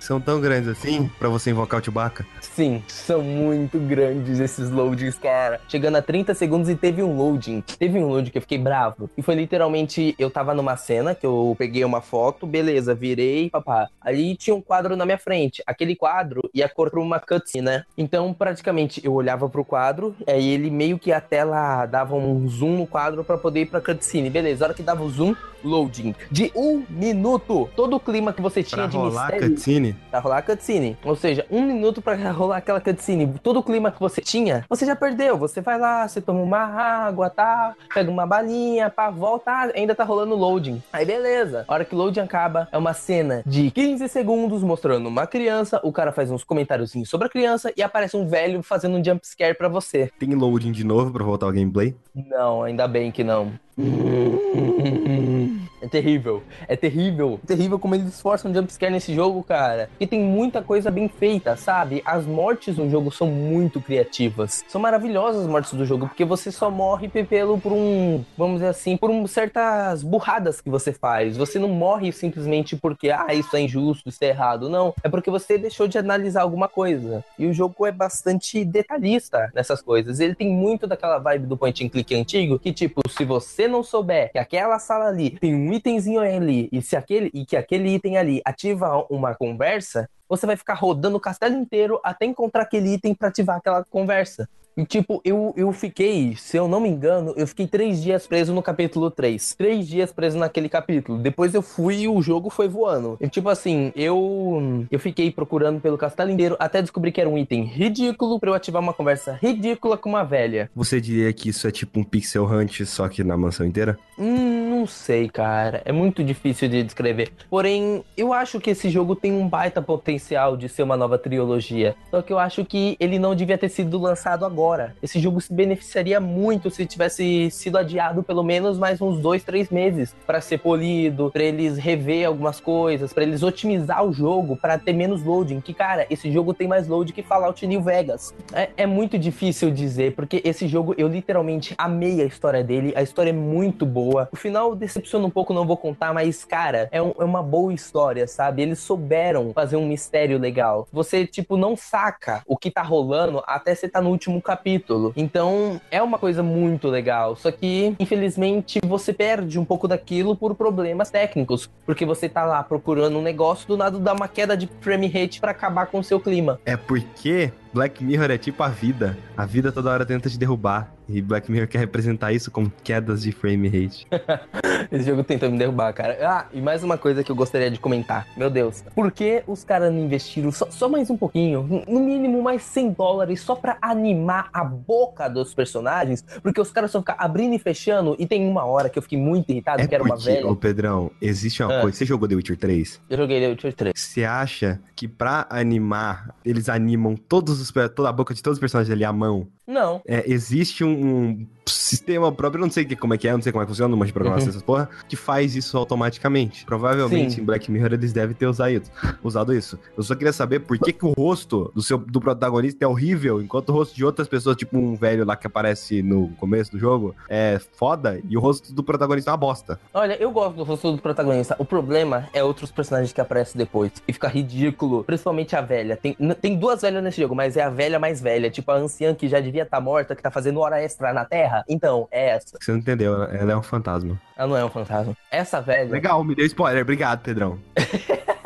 São tão grandes assim pra você invocar o Chewbacca? Sim, são muito grandes esses loadings, cara. Chegando a 30 segundos e teve um loading. Teve um loading que eu fiquei bravo. E foi literalmente, eu tava numa cena que eu peguei uma foto, beleza, virei, papá. Ali tinha um quadro na minha frente. Aquele quadro ia cor pra uma cutscene, né? Então, praticamente, eu olhava pro quadro, aí ele meio que a tela dava um zoom no quadro pra poder ir pra cutscene. Beleza, a hora que dava o zoom, loading. De um minuto. Todo o clima que você tinha Pra de rolar mistério cutscene? pra rolar a cutscene. Ou seja, um minuto pra rolar aquela cutscene. Todo o clima que você tinha, você já perdeu. Você vai lá, você toma uma água, tá? Pega uma balinha, pá, volta, ah, ainda tá rolando loading. Aí beleza. A hora que o loading acaba, é uma cena de 15 segundos mostrando uma criança, o cara faz uns comentáriozinhos sobre a criança e aparece um velho fazendo um jump scare pra você. Tem loading de novo pra voltar ao gameplay? Não, ainda bem que não. É terrível, é terrível, é terrível como eles esforçam jumpscare nesse jogo, cara. E tem muita coisa bem feita, sabe? As mortes no jogo são muito criativas. São maravilhosas as mortes do jogo, porque você só morre pelo por um, vamos dizer assim, por um, certas burradas que você faz. Você não morre simplesmente porque, ah, isso é injusto, isso é errado. Não, é porque você deixou de analisar alguma coisa. E o jogo é bastante detalhista nessas coisas. Ele tem muito daquela vibe do point and click antigo, que tipo, se você não souber que aquela sala ali tem um um itemzinho ali, e se aquele e que aquele item ali ativa uma conversa, você vai ficar rodando o castelo inteiro até encontrar aquele item para ativar aquela conversa. E, tipo, eu, eu fiquei, se eu não me engano, eu fiquei três dias preso no capítulo 3. Três dias preso naquele capítulo. Depois eu fui e o jogo foi voando. E, tipo assim, eu eu fiquei procurando pelo castelo inteiro até descobrir que era um item ridículo pra eu ativar uma conversa ridícula com uma velha. Você diria que isso é tipo um pixel hunt, só que na mansão inteira? Hum, não sei, cara. É muito difícil de descrever. Porém, eu acho que esse jogo tem um baita potencial de ser uma nova trilogia. Só que eu acho que ele não devia ter sido lançado agora agora. Esse jogo se beneficiaria muito se tivesse sido adiado pelo menos mais uns dois, três meses para ser polido, para eles rever algumas coisas, para eles otimizar o jogo para ter menos loading. Que cara, esse jogo tem mais load que Fallout New Vegas. É, é muito difícil dizer porque esse jogo eu literalmente amei a história dele. A história é muito boa. O final decepciona um pouco, não vou contar, mas cara, é, um, é uma boa história, sabe? Eles souberam fazer um mistério legal. Você tipo não saca o que tá rolando até você tá no último capítulo. Então é uma coisa muito legal. Só que, infelizmente, você perde um pouco daquilo por problemas técnicos. Porque você tá lá procurando um negócio, do nada dá uma queda de frame rate para acabar com o seu clima. É porque Black Mirror é tipo a vida. A vida toda hora tenta te derrubar. E Black Mirror quer representar isso com quedas de frame rate. Esse jogo tenta me derrubar, cara. Ah, e mais uma coisa que eu gostaria de comentar. Meu Deus, por que os caras não investiram só, só, mais um pouquinho? No mínimo mais 100 dólares só pra animar a boca dos personagens? Porque os caras só ficam abrindo e fechando. E tem uma hora que eu fiquei muito irritado, é que era porque, uma velha. Ô, Pedrão, existe uma ah. coisa. Você jogou The Witcher 3? Eu joguei The Witcher 3. Você acha que pra animar, eles animam todos os, toda a boca de todos os personagens ali à mão? Não. É, existe um, um, sistema próprio, eu não sei como é que é, não sei como é que funciona, mas de programação uhum. essas porra, que faz isso automaticamente. Provavelmente Sim. em Black Mirror eles devem ter usado isso, usado isso. Eu só queria saber por que, que o rosto do seu do protagonista é horrível, enquanto o rosto de outras pessoas, tipo um velho lá que aparece no começo do jogo, é foda, e o rosto do protagonista é uma bosta. Olha, eu gosto do rosto do protagonista. O problema é outros personagens que aparecem depois. E fica ridículo. Principalmente a velha. Tem, tem duas velhas nesse jogo, mas é a velha mais velha. Tipo a anciã que já devia estar tá morta, que tá fazendo hora extra na Terra. Então, é essa. Você não entendeu, ela é um fantasma. Ela não é um fantasma. Essa velha. Legal, me deu spoiler. Obrigado, Pedrão.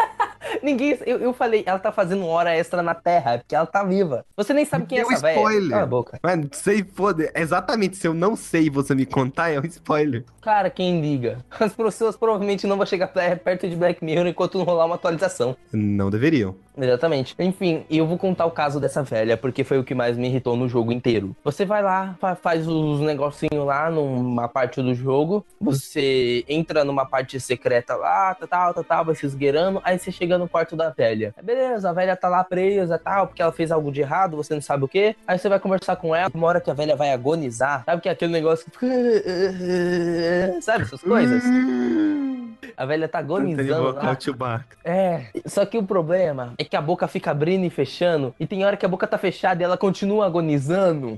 Ninguém. Eu, eu falei, ela tá fazendo hora extra na Terra, é porque ela tá viva. Você nem sabe quem é essa velha. spoiler. Cala a boca. Mano, sei, foda. Exatamente, se eu não sei você me contar, é um spoiler. Cara, quem liga? As pessoas provavelmente não vão chegar perto de Black Mirror enquanto não rolar uma atualização. Não deveriam. Exatamente. Enfim, eu vou contar o caso dessa velha, porque foi o que mais me irritou no jogo inteiro. Você vai lá, faz os negocinhos lá numa parte do jogo, você entra numa parte secreta lá, tal, tal, tal vai se esgueirando, aí você chega no quarto da velha. Beleza, a velha tá lá presa, tal, porque ela fez algo de errado, você não sabe o que. Aí você vai conversar com ela, uma hora que a velha vai agonizar, sabe que é aquele negócio que sabe essas coisas? A velha tá agonizando. Lá. É, só que o problema é que a boca fica abrindo e fechando, e tem hora que a boca tá fechada e ela continua agonizando.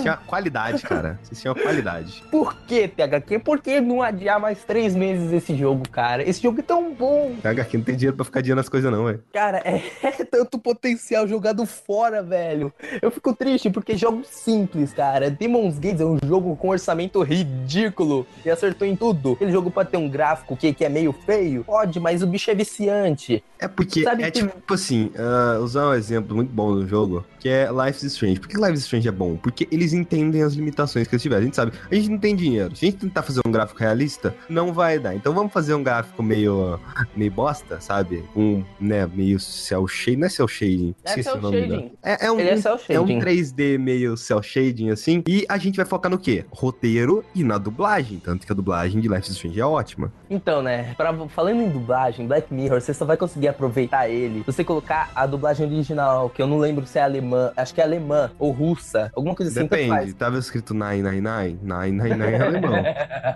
tinha qualidade, cara. Você tinha qualidade. Por que, THQ? Por que não adiar mais três meses esse jogo, cara? Esse jogo é tão bom. THQ não tem dinheiro pra ficar adiando as coisas, não, velho. Cara, é, é tanto potencial jogado fora, velho. Eu fico triste porque jogo simples, cara. Demon's Gates é um jogo com orçamento ridículo e acertou em tudo. Aquele jogo pode ter um gráfico que, que é meio feio? Pode, mas o bicho é viciante. É porque Sabe é que... tipo assim, uh, usar um exemplo muito bom do jogo, que é Life is Strange. Por que Life is Strange é bom? Porque eles entendem as limitações que eles tiveram. A gente sabe, a gente não tem dinheiro. Se a gente tentar fazer um gráfico realista, não vai dar. Então vamos fazer um gráfico meio, meio bosta, sabe? Um, né, meio cel shading. Não é cel shading. É cel shading. É, é, um, é, é um 3D meio cel shading, assim. E a gente vai focar no quê? Roteiro e na dublagem. Tanto que a dublagem de Life is Strange é ótima. Então, né, pra, falando em dublagem, Black Mirror, você só vai conseguir aproveitar ele se você colocar a dublagem original, que eu não lembro se é alemã, acho que é alemã ou russa, alguma coisa assim. Depende, tava escrito 999, 999 é alemão.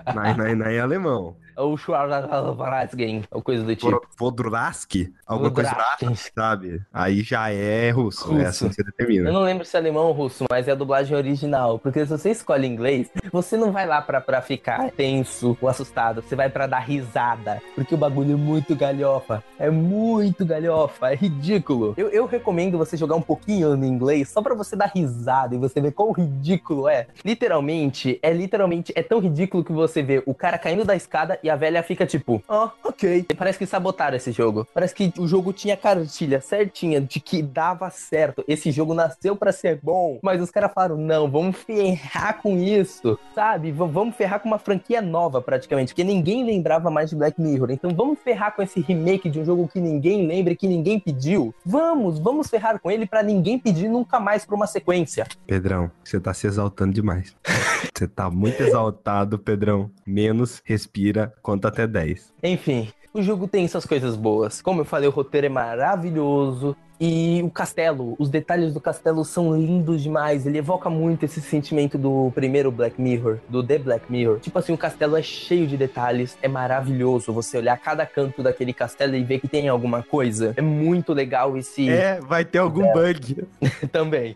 999 é alemão. O Schwarzschild, ou coisa do tipo. Vodraski? Alguma coisa russa, sabe? Aí já é russo, é Russo. assim que você Eu determina. não lembro se é alemão ou russo, mas é a dublagem original. Porque se você escolhe inglês, você não vai lá pra, pra ficar tenso ou assustado. Você vai pra dar risada. Porque o bagulho é muito galhofa. É muito galhofa. É ridículo. Eu, eu recomendo você jogar um pouquinho no inglês só pra você dar risada e você ver quão ridículo é. Literalmente, é literalmente, é tão ridículo que você vê o cara caindo da escada e a velha fica tipo, ah, ok. Parece que sabotaram esse jogo. Parece que o jogo tinha cartilha certinha de que dava certo. Esse jogo nasceu pra ser bom, mas os caras falaram, não, vamos ferrar com isso, sabe? V- vamos ferrar com uma franquia nova praticamente, porque ninguém lembrava mais de Black Mirror. Então vamos ferrar com esse remake de um jogo que ninguém lembra e que ninguém pediu. Vamos, vamos ferrar com ele pra ninguém pedir nunca mais pra uma sequência. Pedrão, você tá se exaltando demais. Você tá muito exaltado, Pedrão. Menos, respira, conta até 10. Enfim, o jogo tem suas coisas boas. Como eu falei, o roteiro é maravilhoso. E o castelo, os detalhes do castelo são lindos demais. Ele evoca muito esse sentimento do primeiro Black Mirror, do The Black Mirror. Tipo assim, o castelo é cheio de detalhes, é maravilhoso você olhar cada canto daquele castelo e ver que tem alguma coisa. É muito legal esse É, vai ter algum bug. também.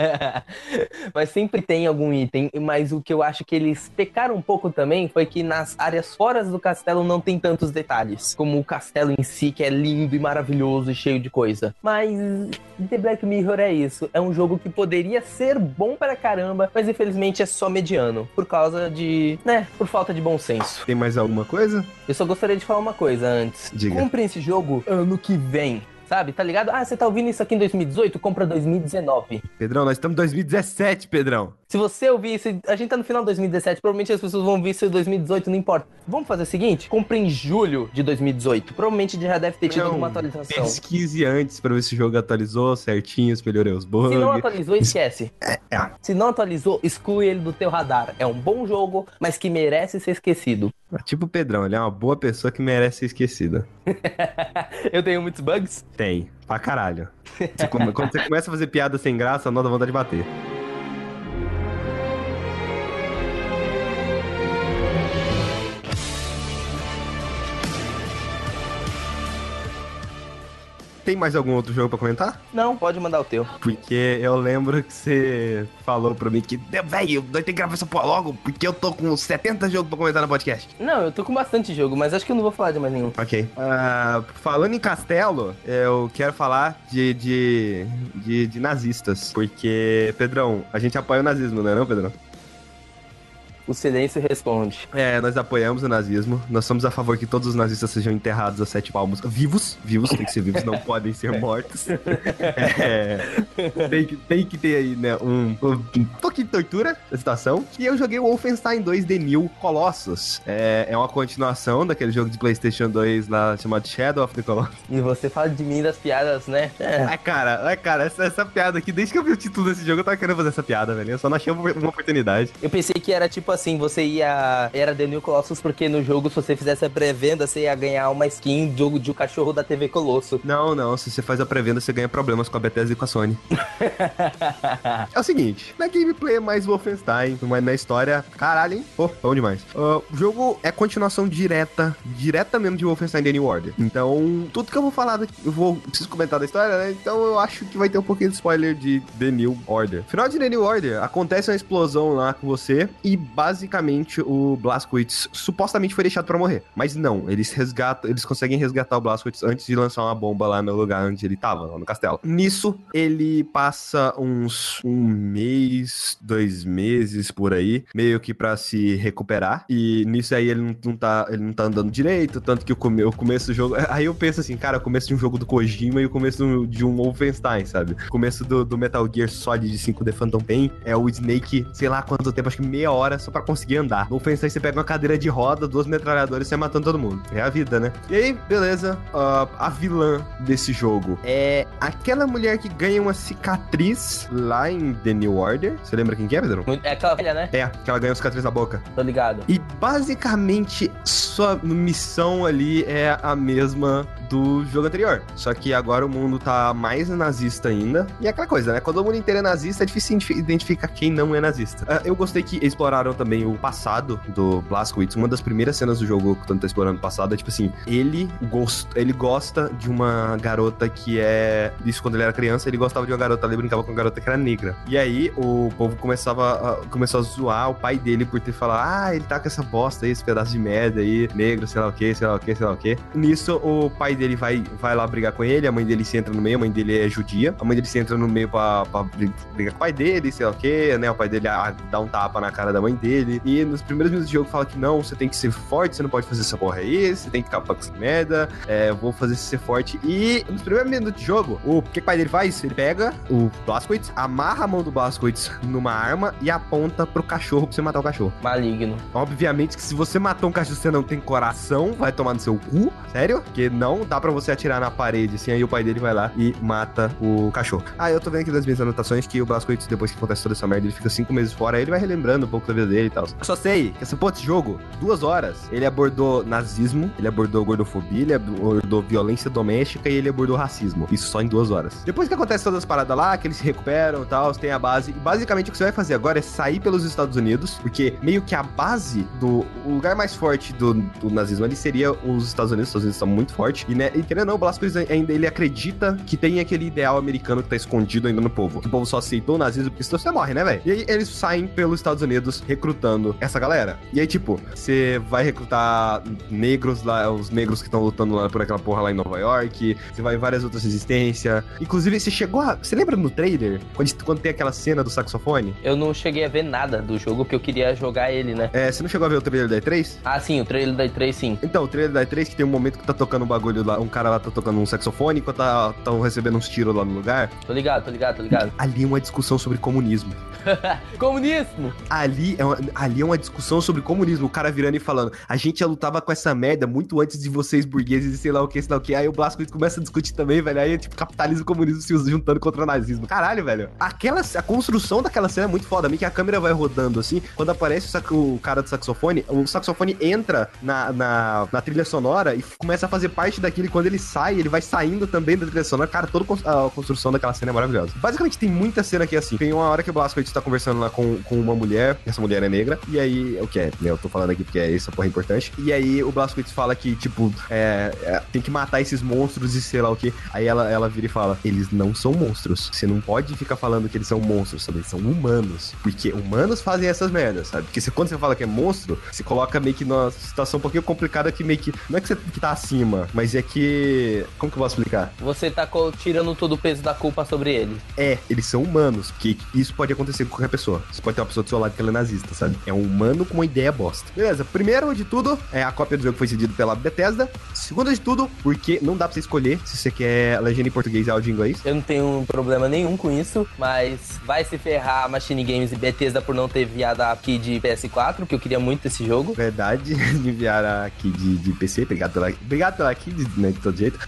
mas sempre tem algum item. Mas o que eu acho que eles pecaram um pouco também foi que nas áreas fora do castelo não tem tantos detalhes. Como o castelo em si, que é lindo e maravilhoso e cheio de coisa. Mas The Black Mirror é isso. É um jogo que poderia ser bom pra caramba, mas infelizmente é só mediano. Por causa de. né? Por falta de bom senso. Tem mais alguma coisa? Eu só gostaria de falar uma coisa antes. Diga. Compre esse jogo ano que vem. Sabe, tá ligado? Ah, você tá ouvindo isso aqui em 2018? Compra 2019. Pedrão, nós estamos em 2017, Pedrão. Se você ouvir isso, a gente tá no final de 2017, provavelmente as pessoas vão ouvir isso em 2018, não importa. Vamos fazer o seguinte? Compre em julho de 2018. Provavelmente já deve ter tido Não, alguma atualização. Pesquise antes pra ver se o jogo atualizou certinho, se melhorou os bugs. Se não atualizou, esquece. é. Se não atualizou, exclui ele do teu radar. É um bom jogo, mas que merece ser esquecido. Tipo o Pedrão, ele é uma boa pessoa que merece ser esquecida. Eu tenho muitos bugs? Tem, pra caralho. Você come- Quando você começa a fazer piada sem graça, não dá vontade de bater. Tem mais algum outro jogo pra comentar? Não, pode mandar o teu. Porque eu lembro que você falou pra mim que, velho, nós tem que gravar essa porra logo, porque eu tô com 70 jogos pra comentar no podcast. Não, eu tô com bastante jogo, mas acho que eu não vou falar de mais nenhum. Ok. Ah, falando em castelo, eu quero falar de, de, de, de nazistas. Porque, Pedrão, a gente apoia o nazismo, não é não, Pedrão? O silêncio responde. É, nós apoiamos o nazismo. Nós somos a favor que todos os nazistas sejam enterrados a sete palmos. Vivos. Vivos, tem que ser vivos, não podem ser mortos. É, tem, que, tem que ter aí, né, um, um pouquinho de tortura da situação. E eu joguei o Wolfenstein 2 The New Colossus. É, é uma continuação daquele jogo de PlayStation 2 lá chamado Shadow of the Colossus. E você fala de mim das piadas, né? É. Ai, cara, ai, cara, essa, essa piada aqui, desde que eu vi o título desse jogo, eu tava querendo fazer essa piada, velho. Eu só não achei uma, uma oportunidade. Eu pensei que era tipo assim, você ia. Era The New Colossus, porque no jogo, se você fizesse a pré-venda, você ia ganhar uma skin de, de um cachorro da TV Colosso. Não, não, se você faz a pré-venda, você ganha problemas com a Bethesda e com a Sony. É o seguinte, na gameplay é mais Wolfenstein, mas na história, caralho, hein? Pô, bom demais. Ah, o jogo é continuação direta, direta mesmo de Wolfenstein The New Order. Então, tudo que eu vou falar daqui, eu vou preciso comentar da história, né? Então eu acho que vai ter um pouquinho de spoiler de The New Order. Final de The New Order, acontece uma explosão lá com você e basicamente o Blazkowicz supostamente foi deixado pra morrer. Mas não, eles resgatam, eles conseguem resgatar o Blazkowicz antes de lançar uma bomba lá no lugar onde ele tava, lá no castelo. Nisso, ele passa uns um mês, dois meses por aí, meio que pra se recuperar. E nisso aí ele não, não tá, ele não tá andando direito, tanto que o, come, o começo do jogo. Aí eu penso assim, cara, o começo de um jogo do Kojima e o começo de um Wolfenstein, sabe? O começo do, do Metal Gear Solid 5D Phantom Pain é o Snake, sei lá quanto tempo, acho que meia hora só pra conseguir andar. No Wolfenstein você pega uma cadeira de roda, duas metralhadoras e sai matando todo mundo. É a vida, né? E aí, beleza. ah, a vilã desse jogo é aquela mulher que ganha uma cicatriz lá em The New Order. Você lembra quem que é, Pedro? É aquela velha, né? É, que ela ganha uma cicatriz na boca. Tô ligado. E basicamente sua missão ali é a mesma do jogo anterior. Só que agora o mundo tá mais nazista ainda. E é aquela coisa, né? Quando o mundo inteiro é nazista, é difícil identificar quem não é nazista. Uh, eu gostei que exploraram também o passado do Blazkowicz. Uma das primeiras cenas do jogo, quando tá explorando o passado, é tipo assim: ele, gost... ele gosta de uma garota que é. Isso quando ele era criança, ele gostava de uma garota, ele brincava com uma garota que era negra. E aí o povo começava a... começou a zoar o pai dele por ter falado: ah, ele tá com essa bosta aí, esse pedaço de merda aí, negro, sei lá o que, sei lá o que, sei lá o que. Nisso, o pai dele vai, vai lá brigar com ele, a mãe dele se entra no meio, a mãe dele é judia, a mãe dele se entra no meio pra, pra brigar com o pai dele, sei lá o que, né? O pai dele ah, dá um tapa na cara da mãe dele. E nos primeiros minutos do jogo fala que não, você tem que ser forte, você não pode fazer essa porra aí, você tem que acabar com essa merda, é, vou fazer você ser forte. E nos primeiros minutos de jogo, o que o pai dele faz? Ele pega o Blaskowitz, amarra a mão do Blaskowitz numa arma e aponta pro cachorro pra você matar o cachorro. Maligno. Obviamente que se você matou um cachorro você não tem coração, vai tomar no seu cu, sério? Porque não dá pra você atirar na parede, assim, aí o pai dele vai lá e mata o cachorro. Ah, eu tô vendo aqui das minhas anotações que o Blaskowitz, depois que acontece toda essa merda, ele fica cinco meses fora, aí ele vai relembrando um pouco da vida dele e tal. Eu só sei que esse, pô, esse jogo, duas horas, ele abordou nazismo, ele abordou gordofobia, ele abordou violência doméstica e ele abordou racismo. Isso só em duas horas. Depois que acontece todas as paradas lá, que eles se recuperam e tal, tem a base. E basicamente o que você vai fazer agora é sair pelos Estados Unidos, porque meio que a base do. O lugar mais forte do, do nazismo ali seria os Estados Unidos. Os Estados Unidos estão muito forte. E, né, e querendo ou não, o Blasquez ainda ele acredita que tem aquele ideal americano que tá escondido ainda no povo. Que o povo só aceitou o nazismo porque senão você morre, né, velho? E aí eles saem pelos Estados Unidos recrutando essa galera. E aí, tipo, você vai recrutar negros lá, os negros que estão lutando lá por aquela porra lá em Nova York. Você vai em várias outras resistências. Inclusive, você chegou a. Você lembra no trailer? Quando, quando tem aquela cena do saxofone? Eu não cheguei a ver nada do jogo, porque eu queria jogar ele, né? É, você não chegou a ver o trailer da E3? Ah, sim, o trailer da E3, sim. Então, o trailer da E3 que tem um momento que tá tocando um bagulho lá, um cara lá tá tocando um saxofone enquanto tá, tão recebendo uns tiros lá no lugar. Tô ligado, tô ligado, tô ligado. Ali é uma discussão sobre comunismo. comunismo! Ali é, uma, ali é uma discussão sobre comunismo. O cara virando e falando: a gente já lutava com essa merda muito antes de vocês burgueses e sei lá o que, sei lá o que. Aí o Blasco começa a discutir também, velho. Aí é tipo capitalismo e comunismo se juntando contra o nazismo. Caralho, velho. Aquela, a construção daquela cena é muito foda. Meio que a câmera vai rodando assim. Quando aparece o, o cara do saxofone, o saxofone entra na, na, na, trilha sonora e começa a fazer parte daquilo. E quando ele sai, ele vai saindo também da trilha sonora. Cara, toda a construção daquela cena é maravilhosa. Basicamente, tem muita cena aqui assim. Tem uma hora que o Blasco tá conversando lá com, com uma mulher, essa mulher é negra, e aí, o que é, né, eu tô falando aqui porque é essa porra importante, e aí o Blazkowicz fala que, tipo, é, é, tem que matar esses monstros e sei lá o que, aí ela, ela vira e fala, eles não são monstros, você não pode ficar falando que eles são monstros, sabe, eles são humanos, porque humanos fazem essas merdas, sabe, porque você, quando você fala que é monstro, você coloca meio que numa situação um pouquinho complicada que meio que, não é que você que tá acima, mas é que, como que eu posso explicar? Você tá tirando todo o peso da culpa sobre eles. É, eles são humanos, porque isso pode acontecer com qualquer pessoa. Você pode ter uma pessoa do seu lado que ela é nazista, sabe? É um humano com uma ideia bosta. Beleza, primeiro de tudo, é a cópia do jogo foi cedido pela Bethesda. Segundo de tudo, porque não dá pra você escolher se você quer legenda em português e áudio em inglês. Eu não tenho problema nenhum com isso, mas vai se ferrar a Machine Games e Bethesda por não ter enviado a key de PS4, porque eu queria muito esse jogo. Verdade, enviar a key de, de PC, obrigado pela, obrigado pela de, né, de todo jeito.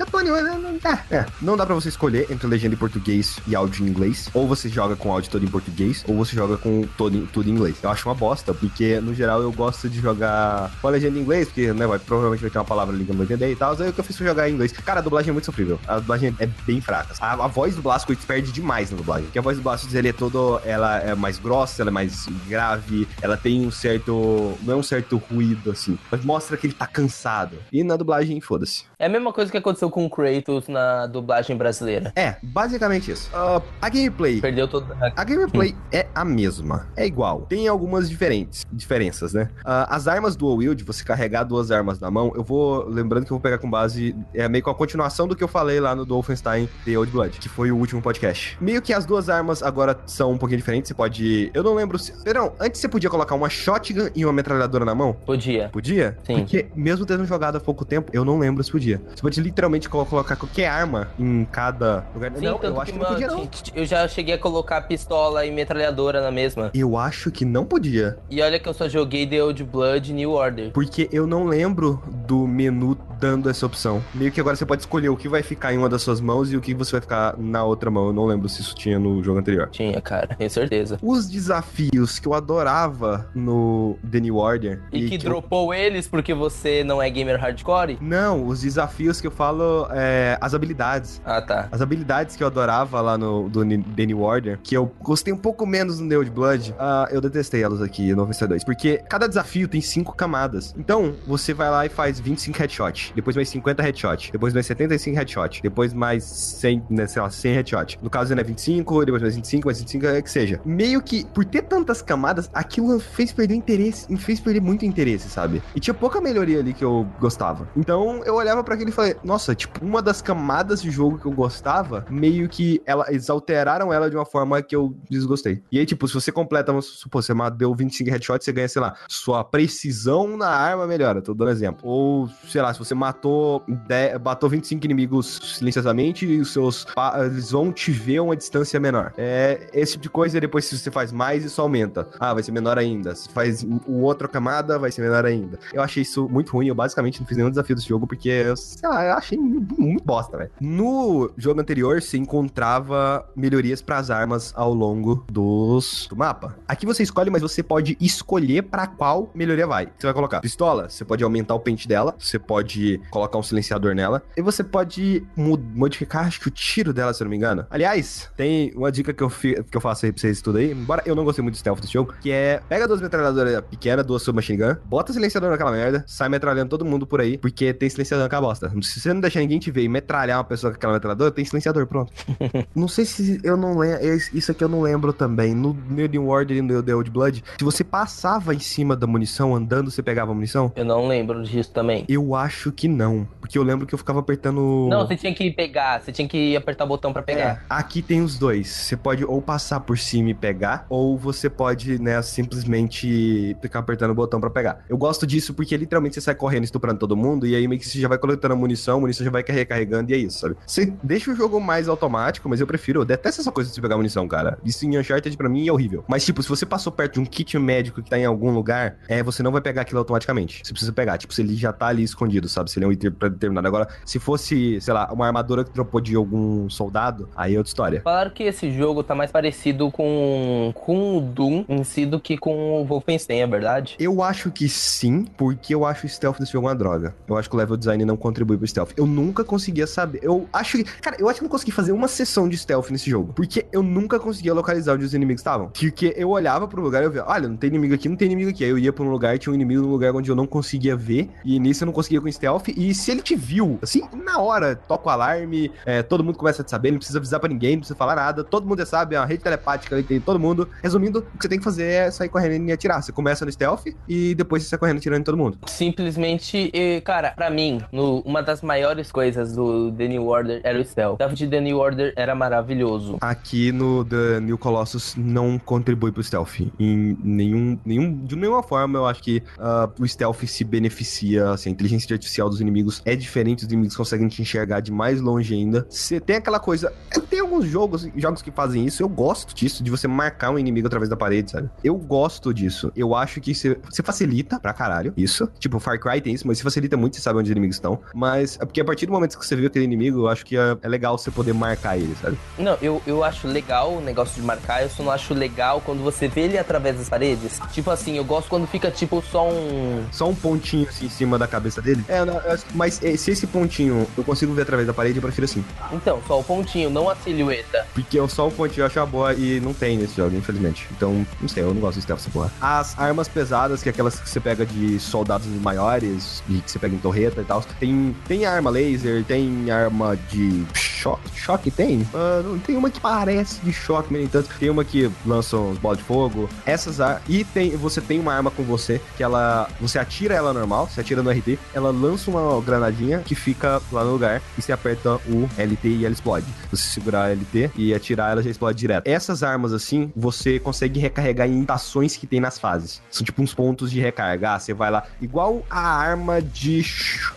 É, é, não dá pra você escolher entre legenda em português e áudio em inglês. Ou você joga com áudio todo em português, ou você joga com todo, tudo em inglês. Eu acho uma bosta, porque no geral eu gosto de jogar com a legenda em inglês, porque né, vai, provavelmente vai ter uma palavra ali que eu não vou entender e tal. Aí o que eu fiz foi jogar em inglês. Cara, a dublagem é muito sofrível. A dublagem é bem fraca. A, a voz do Blazkowicz perde demais na dublagem. Porque a voz do Blazkowicz, ele é todo... Ela é mais grossa, ela é mais grave, ela tem um certo... Não é um certo ruído, assim. Mas mostra que ele tá cansado. E na dublagem, foda-se. É a mesma coisa que aconteceu com o Kratos na dublagem brasileira. É, basicamente isso. Uh, a gameplay... Perdeu todo... A gameplay é a mesma. É igual. Tem algumas diferentes, diferenças, né? Uh, as armas do Wield, você carregar duas armas na mão, eu vou. Lembrando que eu vou pegar com base. É meio com a continuação do que eu falei lá no Wolfenstein The Old Blood, que foi o último podcast. Meio que as duas armas agora são um pouquinho diferentes. Você pode. Eu não lembro se. Antes você podia colocar uma shotgun e uma metralhadora na mão? Podia. Podia? Sim. Porque mesmo tendo jogado há pouco tempo, eu não lembro se podia. Você pode literalmente colocar qualquer arma em cada lugar. Sim, não, eu acho que não podia, não. Eu já cheguei a colocar pistola e metralhadora na mesma. Eu acho que não podia. E olha que eu só joguei The Old Blood New Order. Porque eu não lembro do menu dando essa opção. Meio que agora você pode escolher o que vai ficar em uma das suas mãos e o que você vai ficar na outra mão. Eu não lembro se isso tinha no jogo anterior. Tinha, cara, tenho certeza. Os desafios que eu adorava no The New Order. E, que, eu- dropou eles porque você não é gamer hardcore? Não, os desafios que eu falo é as habilidades. Ah, tá. As habilidades que eu adorava lá no do The New Order, que eu gostei um pouco menos no Neo de Blood, ah, eu detestei elas aqui no VC2. Porque cada desafio tem cinco camadas. Então, você vai lá e faz 25 headshot, depois mais 50 headshot, depois mais 75 headshot, depois mais 100, né, sei lá, 100 headshot. No caso, né, 25, depois mais 25, mais 25, é que seja. Meio que, por ter tantas camadas, aquilo fez perder interesse, fez perder muito interesse, sabe? E tinha pouca melhoria ali que eu gostava. Então, eu olhava pra aquilo e falei, nossa, tipo, uma das camadas de jogo que eu gostava, meio que ela, eles alteraram ela de uma forma que eu desgostei. E aí, tipo, se você completa, vamos supor, você ma- deu 25 headshots, você ganha, sei lá, sua precisão na arma melhora, tô dando exemplo. Ou, sei lá, se você matou, 10, matou 25 inimigos silenciosamente os seus, eles vão te ver uma distância menor. É esse tipo de coisa, depois se você faz mais, isso aumenta. Ah, vai ser menor ainda. Se faz outra camada, vai ser menor ainda. Eu achei isso muito ruim, eu basicamente não fiz nenhum desafio desse jogo, porque, eu, sei lá, eu achei muito bosta, velho. No jogo anterior, você encontrava melhorias pras armas ao longo dos, do mapa. Aqui você escolhe, mas você pode escolher pra qual melhoria vai. Você vai colocar pistola, você pode aumentar o pente dela, você pode colocar um silenciador nela, e você pode modificar, acho que o tiro dela, se eu não me engano. Aliás, tem uma dica que eu, fi- que eu faço aí pra vocês tudo aí, embora eu não gostei muito do stealth desse jogo, que é pega duas metralhadoras pequenas, duas submachine gun, bota silenciador naquela merda, sai metralhando todo mundo por aí, porque tem silenciador naquela bosta. Se você não deixar ninguém te ver e metralhar uma pessoa com aquela metralhadora, tem silenciador, pronto. não sei se eu não lembro, isso aqui eu não lembro também. No New Order e no The Old Blood, se você passava em cima da munição andando, você pegava a munição? Eu não lembro disso também. Eu acho que não, porque eu lembro que eu ficava apertando... Não, você tinha que pegar, você tinha que apertar o botão pra É, pegar. aqui tem os dois. Você pode ou passar por cima e pegar, ou você pode, né, simplesmente ficar apertando o botão pra pegar. Eu gosto disso porque literalmente você sai correndo estuprando todo mundo e aí meio que você já vai coletando munição, a munição já vai recarregando e é isso, sabe? Você deixa o jogo mais automático, mas eu prefiro, eu detesto essa coisa de você pegar munição, cara. Isso em Uncharted pra mim é horrível. Mas tipo, se você passou perto de um kit médico que tá em algum lugar, é, você não vai pegar aquilo automaticamente. Você precisa pegar, tipo, se ele já tá ali escondido, sabe? Se ele é um item determinado. Agora, se fosse, sei lá, uma armadura que dropou de algum soldado, aí é outra história. Falaram que esse jogo tá mais parecido com, com o Doom em si do que com o Wolfenstein, é verdade? Eu acho que sim, porque eu acho o stealth desse jogo uma droga. Eu acho que o level design não contribui pro stealth. Eu nunca conseguia saber. Eu acho que. Cara, eu acho que não consegui fazer uma sessão de stealth nesse jogo. Porque eu nunca conseguia localizar onde os inimigos estavam. Porque eu olhava pro lugar e eu via, olha, não tem inimigo aqui, não tem inimigo aqui. Aí eu ia pra um lugar, tinha um inimigo num lugar onde eu não conseguia ver. E nisso eu não conseguia com stealth. E se ele te viu, assim, na hora, toca o alarme, é, todo mundo começa a te saber, não precisa avisar pra ninguém, não precisa falar nada. Todo mundo já sabe, é uma rede telepática ali, tem todo mundo. Resumindo, o que você tem que fazer é sair correndo e atirar. Você começa no stealth e depois você sai correndo atirando em todo mundo. Simplesmente, cara, pra mim, no- uma das maiores coisas do The New Order era o stealth. O stealth de The New Order era maravilhoso. Aqui no The New Colossus não contribui pro stealth. Em nenhum, nenhum, de nenhuma forma eu acho que ah, o stealth se beneficia, assim, a inteligência artificial dos inimigos é diferente, os inimigos conseguem te enxergar de mais longe ainda. Você tem aquela coisa, é, tem alguns jogos, jogos que fazem isso, eu gosto disso, de você marcar um inimigo através da parede, sabe? Eu gosto disso. Eu acho que você você facilita pra caralho isso. Tipo, Far Cry tem isso, mas se facilita muito, você sabe onde os inimigos estão. Mas é porque a partir do momento que você viu aquele inimigo, eu acho que é, é legal você poder marcar ele, sabe? Não, eu, eu acho legal o negócio de marcar, eu só não acho legal quando você vê ele através das paredes. Tipo assim, eu gosto quando fica tipo só um. Só um pontinho assim em cima da cabeça dele. É, não, mas eh, se esse pontinho eu consigo ver através da parede, eu prefiro assim. Então, só o pontinho, não a silhueta. Porque eu só o pontinho eu acho uma boa e não tem nesse jogo, infelizmente. Então, não sei, eu não gosto de stealth essa porra. As armas pesadas, que é aquelas que você pega de soldados maiores, e que você pega em torreta e tal. Tem, tem arma laser, tem arma de choque. Choque tem? Não tem uma que parece de choque, nem tanto. Tem uma que lança uns bolas de fogo. Essas E tem, você tem uma arma com você que ela. Você atira ela normal, você atira no RT, ela lança uma granadinha que fica lá no lugar e você aperta o LT e ela explode. Você segura segurar LT e atirar, ela já explode direto. Essas armas, assim, você consegue recarregar em estações que tem nas fases. São tipo uns pontos de recarregar. Você vai lá, igual a arma de.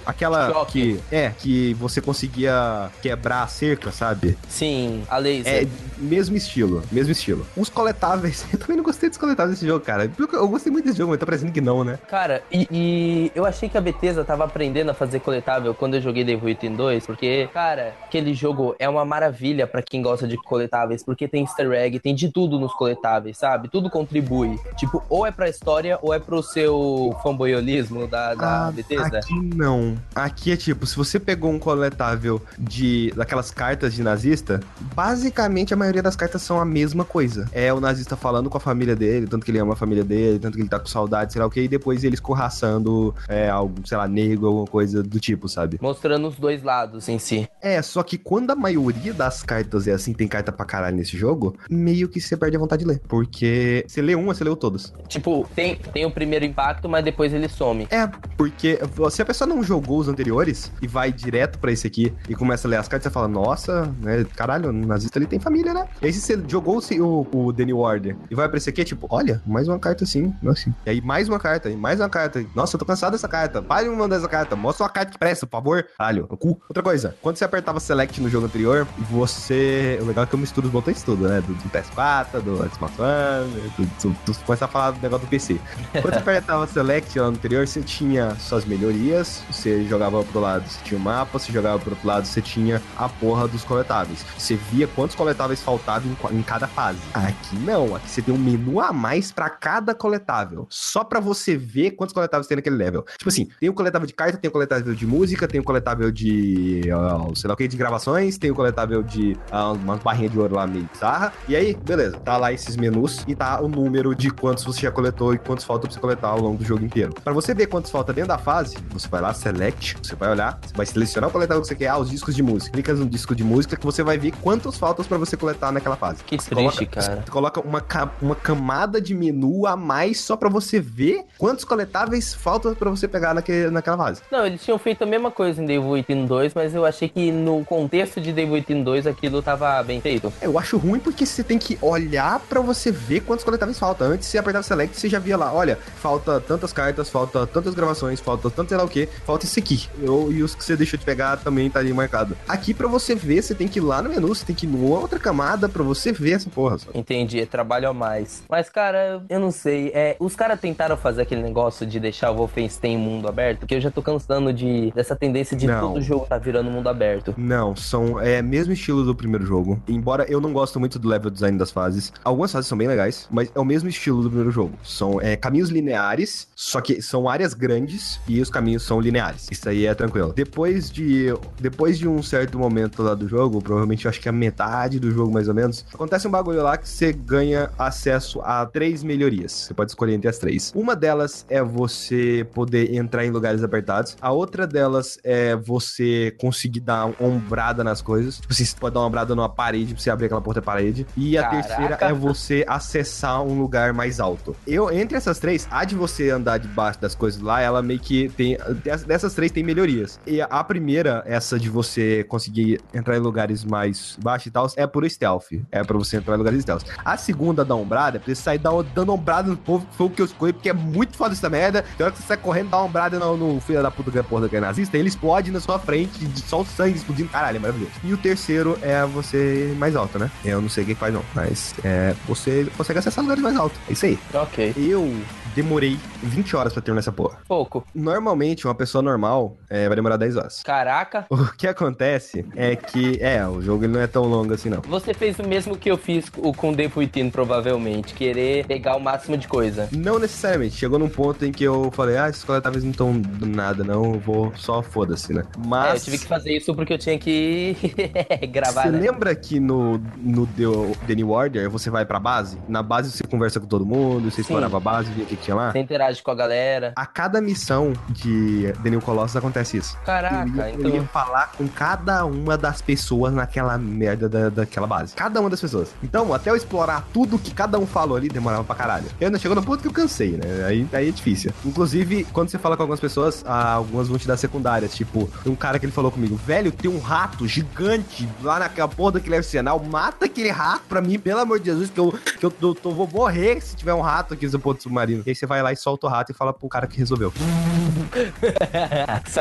Aquela Choque. que. É, que você conseguia quebrar a cerca, sabe? Sim, a laser. É, mesmo estilo, mesmo estilo. Os coletáveis, eu também não gostei dos coletáveis desse jogo, cara. Eu gostei muito desse jogo, mas tá parecendo que não, né? Cara, e, e eu achei que a Bethesda tava aprendendo a fazer coletável quando eu joguei Devil Within 2, porque, cara, aquele jogo é uma maravilha pra quem gosta de coletáveis, porque tem easter egg, tem de tudo nos coletáveis, sabe? Tudo contribui. Tipo, ou é pra história ou é pro seu fanboyolismo da, da Ah, Bethesda. Aqui não. Aqui é tipo, se você pegou um coletável de daquelas cartas de nazista, basicamente a maioria das cartas são a mesma coisa. É o nazista falando com a família dele, tanto que ele ama a família dele, tanto que ele tá com saudade, sei lá o que, e depois ele escorraçando é, algo, sei lá, negro, alguma coisa do tipo, sabe? Mostrando os dois lados em si. É, só que quando a maioria das cartas é assim, tem carta pra caralho nesse jogo, meio que você perde a vontade de ler. Porque você lê uma, você leu todas. Tipo, tem, tem o primeiro impacto, mas depois ele some. É, porque se a pessoa não jogou os anteriores e vai direto pra esse aqui e começa a ler as cartas, você fala, nossa, né, caralho, o nazista ele tem família, né? E aí se você jogou o, o, o New Order e vai pra esse aqui, tipo, olha, mais uma carta assim, assim. E aí mais uma carta, e mais uma carta. Nossa, eu tô cansado dessa carta. Pare de me mandar essa carta. Mostra uma carta que presta, por favor. No cu. Outra coisa, quando você apertava Select no jogo anterior, você... O legal é que eu misturo os botões tudo, né? Do, do PS4, do Xbox One, do, começar a falar do negócio do PC. Quando você apertava Select lá no anterior, você tinha suas melhorias, você jogava pro lado, você tinha o mapa, você jogava pro outro lado, você tinha a porra dos coletáveis. Você via quantos coletáveis faltavam em, em cada fase. Aqui não, aqui você tem um menu a mais pra cada coletável. Só pra você ver quantos coletáveis tem naquele level. Tipo assim, tem o coletável de carta, tem o coletável de música, tem o coletável de, ah, sei lá o que, de gravações, tem o coletável de ah, umas barrinhas de ouro lá meio bizarra. E aí, beleza, tá lá esses menus e tá o número de quantos você já coletou e quantos faltam pra você coletar ao longo do jogo inteiro. Pra você ver quantos falta dentro da fase, você vai lá, select, você vai olhar, você vai selecionar o coletável que você quer, ah, os discos de música. Clica no disco de música que você vai ver quantos faltam pra você coletar naquela fase. Que Você triste, coloca- cara. Você coloca uma, uma camada de menu a mais só pra você ver quantos coletáveis faltam pra você pegar naque, naquela fase. Não, eles tinham feito a mesma coisa em Devil Within 2, mas eu achei que no contexto de Devil Within 2 aquilo tava bem feito. Eu acho ruim porque você tem que olhar pra você ver quantos coletáveis faltam. Antes você apertava select, você já via lá, olha, falta tantas cartas, falta tantas gravações, falta tanto sei lá o que, falta isso aqui. Eu- e os que você deixou de pegar também tá ali marcado. Aqui pra você ver, você tem que ir lá no menu, você tem que ir numa outra camada pra você ver essa porra. Sabe? Entendi, é trabalho a mais. Mas, cara, eu não sei. É, os caras tentaram fazer aquele negócio de deixar o Wolfenstein mundo aberto, porque eu já tô cansando de, dessa tendência de Não. todo jogo tá virando mundo aberto. Não, são é mesmo estilo do primeiro jogo. Embora eu não gosto muito do level design das fases. Algumas fases são bem legais, mas é o mesmo estilo do primeiro jogo. São é, caminhos lineares, só que são áreas grandes e os caminhos são lineares. Isso aí é tranquilo. Depois de depois de um certo momento lá do jogo, provavelmente eu acho que a metade do jogo mais ou menos, acontece um bagulho lá que você ganha acesso a três melhorias. Você pode escolher entre as três. Uma delas é você poder entrar em lugares apertados. A outra delas é você conseguir dar ombrada nas coisas. Tipo você pode dar uma ombrada numa parede pra você abrir aquela porta da parede. E a Caraca. terceira é você acessar um lugar mais alto. Eu, entre essas três, a de você andar debaixo das coisas lá, ela meio que tem. dess- Dessas três tem melhorias. E a primeira, essa de você conseguir entrar em lugares mais baixos e tal, é por stealth. É pra você entrar em lugares stealth. A segunda da ombrada é pra você sair dar- dando ombrada no povo, que foi o que eu escolhi, porque é muito foda essa merda. Tem hora que você sai correndo, dá uma ombrada no, no filho da puta que é porra que é nazista, ele explode na sua frente, de- só o sangue explodindo. Caralho, é maravilhoso. E o terceiro é você mais alto, né? Eu não sei o que que faz, não. Mas é, você consegue acessar lugares mais altos. É isso aí. Ok. Eu demorei 20 horas pra terminar essa porra. Pouco. Normalmente, uma pessoa normal é, vai demorar 10 horas. Caraca. O que acontece é que, é, o jogo ele não é tão longo assim, não. Você fez o mesmo que eu fiz com com Within, provavelmente. Querer pegar o máximo de coisa. Não necessariamente. Chegou num ponto em que eu falei, ah, esses coletáveis não estão do nada, não. Eu vou só foda-se, né? Mas. É, eu tive que fazer isso porque eu tinha que gravar, Você né? lembra que no, no The, The New Order você vai pra base? Na base você conversa com todo mundo, você Sim. explorava a base, via o que tinha lá. Você interage com a galera. A cada missão de The New Colossus acontece isso. Caraca, eu ia, então. eu ia falar com cada uma das pessoas naquela merda da, daquela base. Cada uma das pessoas. Então, até eu explorar tudo que cada um falou ali, demorava pra caralho. Eu ainda chegou no ponto que eu cansei, né? Aí, aí é difícil. Inclusive, quando você fala com algumas pessoas, ah, algumas vão te dar secundárias. Tipo, tem um cara que ele falou comigo, velho, tem um rato gigante lá naquela porra daquele arsenal. Mata aquele rato pra mim, pelo amor de Jesus, que eu, que eu, tô- tô- vou morrer se tiver um rato aqui no ponto submarino. E aí você vai lá e solta o rato e fala pro cara que resolveu.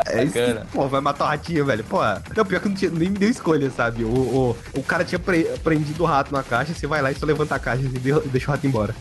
É isso. Pô, vai matar o ratinho, velho. Pô, não, pior que não tinha, nem me deu escolha, sabe? O, o, o cara tinha pre- prendido o rato na caixa, você vai lá e só levanta a caixa e de- deixa o rato embora.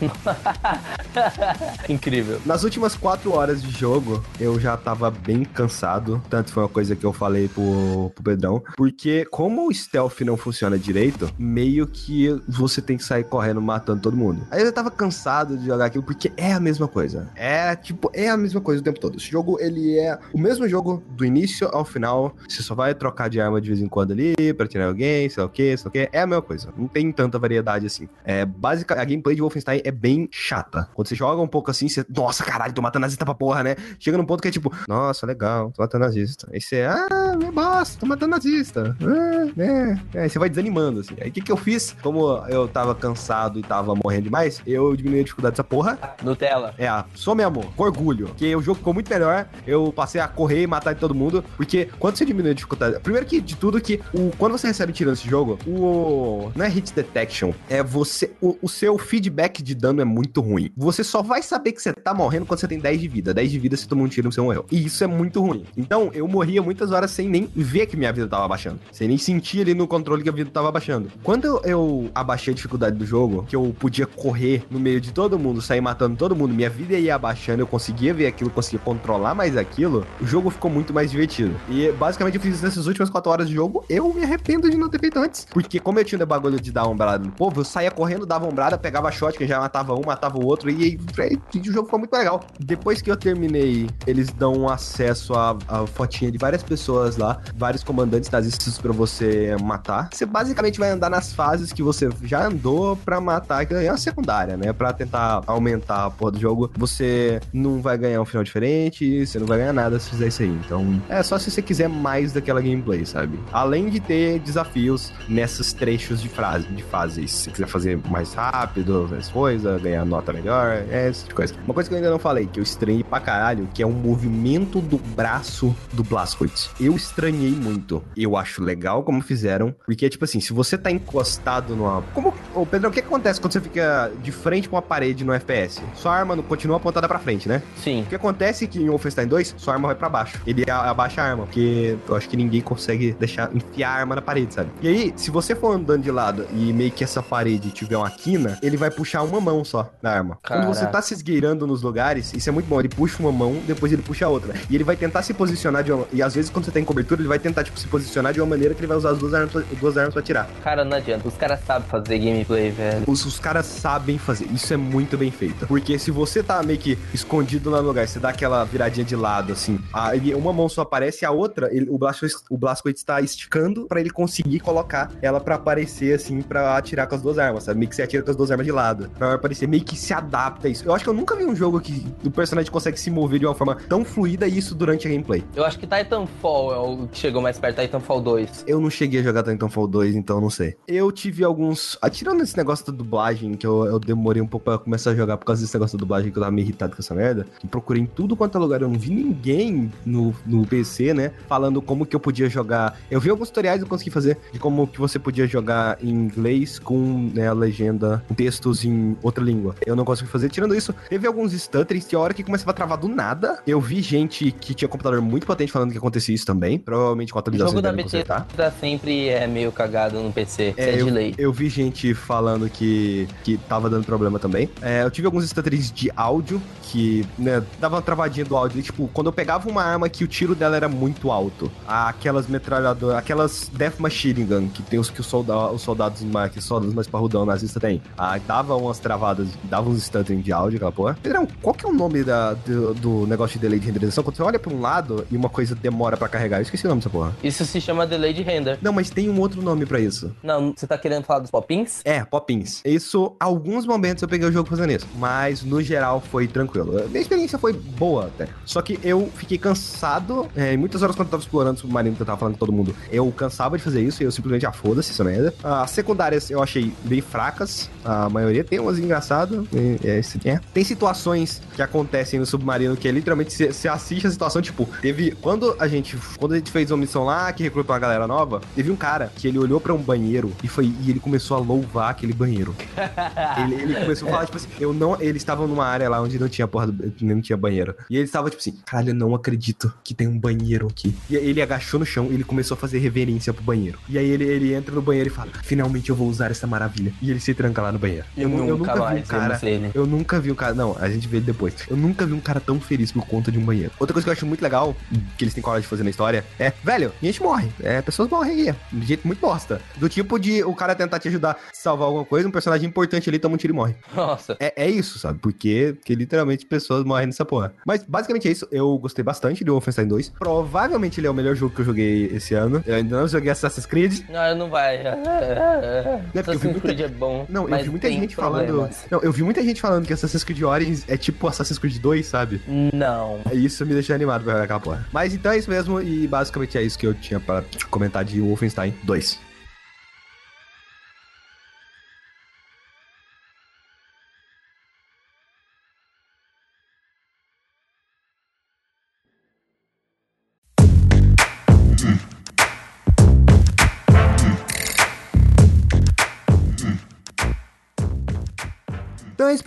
Incrível. Nas últimas quatro horas de jogo, eu já tava bem cansado. Tanto foi uma coisa que eu falei pro, pro Pedrão. Porque, como o stealth não funciona direito, meio que você tem que sair correndo matando todo mundo. Aí eu tava cansado de jogar aquilo, porque é a mesma coisa. É, tipo, é a mesma coisa o tempo todo. Esse jogo, ele é o mesmo jogo do início ao final. Você só vai trocar de arma de vez em quando ali, pra tirar alguém, sei lá o que, sei lá o que. É a mesma coisa. Não tem tanta variedade assim. É, básica, a gameplay de Wolfenstein é bem chata. Quando você joga um pouco assim, você. Nossa, caralho, tô matando nazista pra porra, né? Chega num ponto que é tipo, nossa, legal, tô matando nazista. Aí você, ah, meu bosta, tô matando nazista. Ah, é, é. Aí você vai desanimando, assim. Aí o que, que eu fiz? Como eu tava cansado e tava morrendo demais, eu diminui a dificuldade dessa porra. Nutella. É, só meu amor, com orgulho. Porque o jogo ficou muito melhor. Eu passei a correr e matar de todo mundo. Porque quando você diminui a dificuldade. Primeiro que de tudo que o, quando você recebe tiro nesse jogo, o. Não é hit detection. É você. O, o seu feedback de dano é muito ruim. Você só vai saber que você tá morrendo quando você tem 10 de vida. 10 de vida, você toma um tiro, você morreu. E isso é muito ruim. Então, eu morria muitas horas sem nem ver que minha vida tava baixando. Sem nem sentir ali no controle que a vida tava baixando. Quando eu, eu abaixei a dificuldade do jogo, que eu podia correr no meio de todo mundo, sair matando todo mundo, minha vida ia abaixando, eu conseguia ver aquilo, conseguia controlar mais aquilo, o jogo ficou muito mais divertido. E basicamente eu fiz isso nessas últimas 4 horas de jogo, eu me arrependo de não ter feito antes. Porque como eu tinha o bagulho de dar ombrada no povo, eu saía correndo, dava ombrada, pegava shot, que já matava um, matava o outro, e, aí e o jogo ficou muito legal. Depois que eu terminei, eles dão acesso a, a fotinha de várias pessoas lá, vários comandantes nazistas pra você matar. Você basicamente vai andar nas fases que você já andou pra matar, que é a secundária, né? Pra tentar aumentar a porra do jogo. Você não vai ganhar um final diferente, você não vai ganhar nada se fizer isso aí. Então, é só se você quiser mais daquela gameplay, sabe? Além de ter desafios nesses trechos de frase, de fases. Se quiser fazer mais rápido, mais coisa, ganhar nota melhor, é esse tipo de coisa. Uma coisa que eu ainda não falei, que eu estranhei pra caralho, que é um movimento do braço do Blazkowicz. Eu estranhei muito. Eu acho legal como fizeram, porque, tipo assim, se você tá encostado numa... Como... Ô, Pedrão, o que acontece quando você fica de frente com uma parede no FPS? Sua arma não continua apontada pra frente, né? Sim. O que acontece é que em Wolfenstein 2, sua arma vai pra baixo. Ele abaixa a arma, porque eu acho que ninguém consegue deixar enfiar a arma na parede, sabe? E aí, se você for andando de lado e meio que essa parede tiver uma quina, ele vai puxar uma mão só na arma. Quando você Caraca. tá se esgueirando nos lugares, isso é muito bom. Ele puxa uma mão, depois ele puxa a outra. E ele vai tentar se posicionar de uma... E às vezes, quando você tá em cobertura, ele vai tentar, tipo, se posicionar de uma maneira que ele vai usar as duas armas, pra- duas armas pra atirar. Cara, não adianta. Os caras sabem fazer gameplay, velho. Os, os caras sabem fazer. Isso é muito bem feito. Porque se você tá meio que escondido lá no lugar, você dá aquela viradinha de lado, assim, aí uma mão só aparece, a outra, ele- o Blazkowicz o Blazkowicz tá esticando pra ele conseguir colocar ela pra aparecer, assim, pra atirar com as duas armas, sabe? Meio que você atira com as duas armas de lado. Pra aparecer, meio que se adapta a isso. Eu acho que eu nunca vi um jogo que o personagem consegue se mover de uma forma tão fluida e isso durante a gameplay. Eu acho que Titanfall é o que chegou mais perto, Titanfall 2. Eu não cheguei a jogar Titanfall 2, então não sei. Eu tive alguns. Atirando esse negócio da dublagem, que eu, eu demorei um pouco pra começar a jogar por causa desse negócio da dublagem, que eu tava meio irritado com essa merda. Que procurei em tudo quanto é lugar, eu não vi ninguém no, no PC, né? Falando como que eu podia jogar. Eu vi alguns tutoriais eu consegui fazer de como que você podia jogar em inglês com né, a legenda, com textos em outra língua. Eu não consegui fazer. Tirando isso, teve alguns stutters que a hora que começava a travar do nada, eu vi gente que tinha computador muito potente falando que acontecia isso também. Provavelmente com a O atualização jogo da. Bethesda sempre é meio cagado no PC. Isso É, é de eu, lei. eu vi gente falando que, que tava dando problema também. É, eu tive alguns stutters de áudio que, né, dava uma travadinha do áudio. E, tipo, quando eu pegava uma arma que o tiro dela era muito alto, aquelas metralhadoras, aquelas Death Machine Gun, que tem os que os, solda os soldados mais, que os soldados mais parrudão nazista tem, ah, dava umas travadas, dava uns stuttering de áudio, aquela porra. Pedrão, qual que é o nome da, do, do negócio de delay de renderização? Quando você olha pra um lado e uma coisa demora pra carregar, eu esqueci o nome dessa porra. Isso se chama delay de render. Não, mas tem um outro nome pra isso. Não, você tá querendo falar dos popins? É, popins. Isso, alguns momentos eu peguei o jogo fazendo isso. Mas, no geral, foi tranquilo. Minha experiência foi boa até. Só que eu fiquei cansado. É, muitas horas quando eu tava explorando o submarino que eu tava falando com todo mundo, eu cansava de fazer isso e eu simplesmente, ah, foda-se essa merda. As secundárias eu achei bem fracas. A maioria tem umas engraçadas. É, é, tem situações que acontecem no submarino que é literalmente você assiste a situação, tipo, teve. Quando a gente. Quando a gente fez uma missão lá que recrutou uma galera nova, teve um cara que ele olhou para um banheiro e foi e ele começou a louvar aquele banheiro. ele, ele, começou a falar, tipo assim, eu não. Eles estavam numa área lá onde não tinha porra do, não tinha banheiro. E ele estava, tipo assim, caralho, eu não acredito que tem um banheiro aqui. E ele agachou no chão e ele começou a fazer reverência pro banheiro. E aí ele, ele entra no banheiro e fala: Finalmente eu vou usar essa maravilha. E ele se tranca lá no banheiro. Eu, eu, eu nunca vi um cara. Eu nunca vi um cara. Não, a gente vê ele depois. Eu nunca vi um cara tão feliz por conta de um banheiro. Outra coisa que eu acho muito legal, que eles têm coragem de fazer na história, é, velho, a gente morre. É, pessoas morrem aí. De jeito muito bosta. Do tipo de o cara tentar te ajudar a salvar alguma coisa, um personagem importante ali toma um tiro e morre. Nossa. É, é isso, sabe? Porque, porque literalmente pessoas morrem nessa porra. Mas basicamente é isso. Eu gostei bastante de Wolfenstein 2. Provavelmente ele é o melhor jogo que eu joguei esse ano. Eu ainda não joguei Assassin's Creed. Não, não vai. Não, Assassin's muita... Creed é bom. Não, eu vi muita gente problemas. falando. Não, eu vi muita gente falando que Assassin's Creed Origins é tipo Assassin's Creed 2, sabe? Não. Isso me deixa animado pra jogar aquela porra. Mas então é isso mesmo. E basicamente é isso que eu tinha pra comentar de Wolfenstein 2.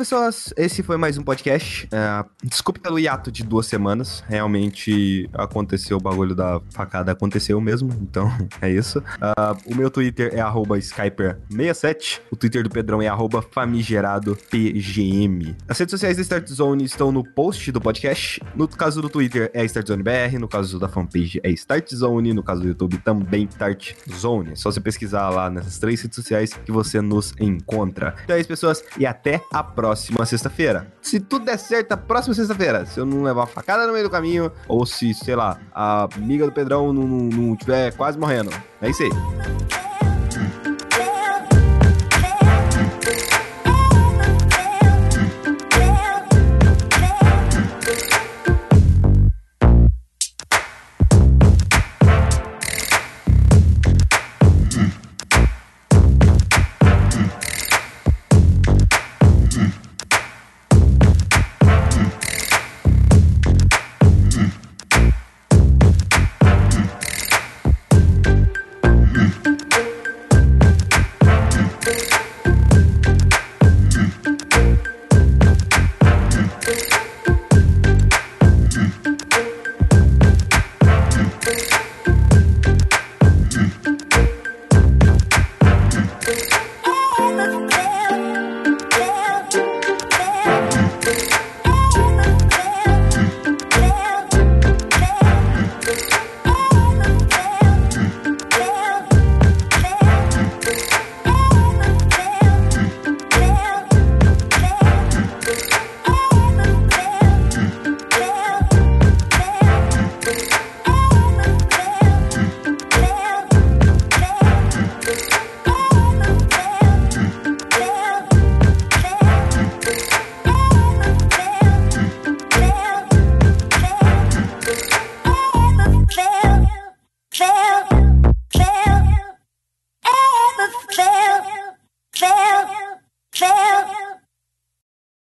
Pessoas. Esse foi mais um podcast. É, desculpe pelo hiato de duas semanas. Realmente aconteceu o bagulho da facada, aconteceu mesmo. Então é isso. Uh, o meu Twitter é Skyper67. O Twitter do Pedrão é FamigeradоPGM. As redes sociais da Start Zone estão no post do podcast. No caso do Twitter é Start Zone BR. No caso da fanpage é Start Zone. No caso do YouTube também Start Zone. É só você pesquisar lá nessas três redes sociais que você nos encontra. Então é isso, pessoas. E até a próxima sexta-feira. Se tudo der certo, a próxima sexta-feira, se eu não levar uma facada no meio do caminho, ou se, sei lá, a amiga do Pedrão não, não, não tiver quase morrendo. É isso aí.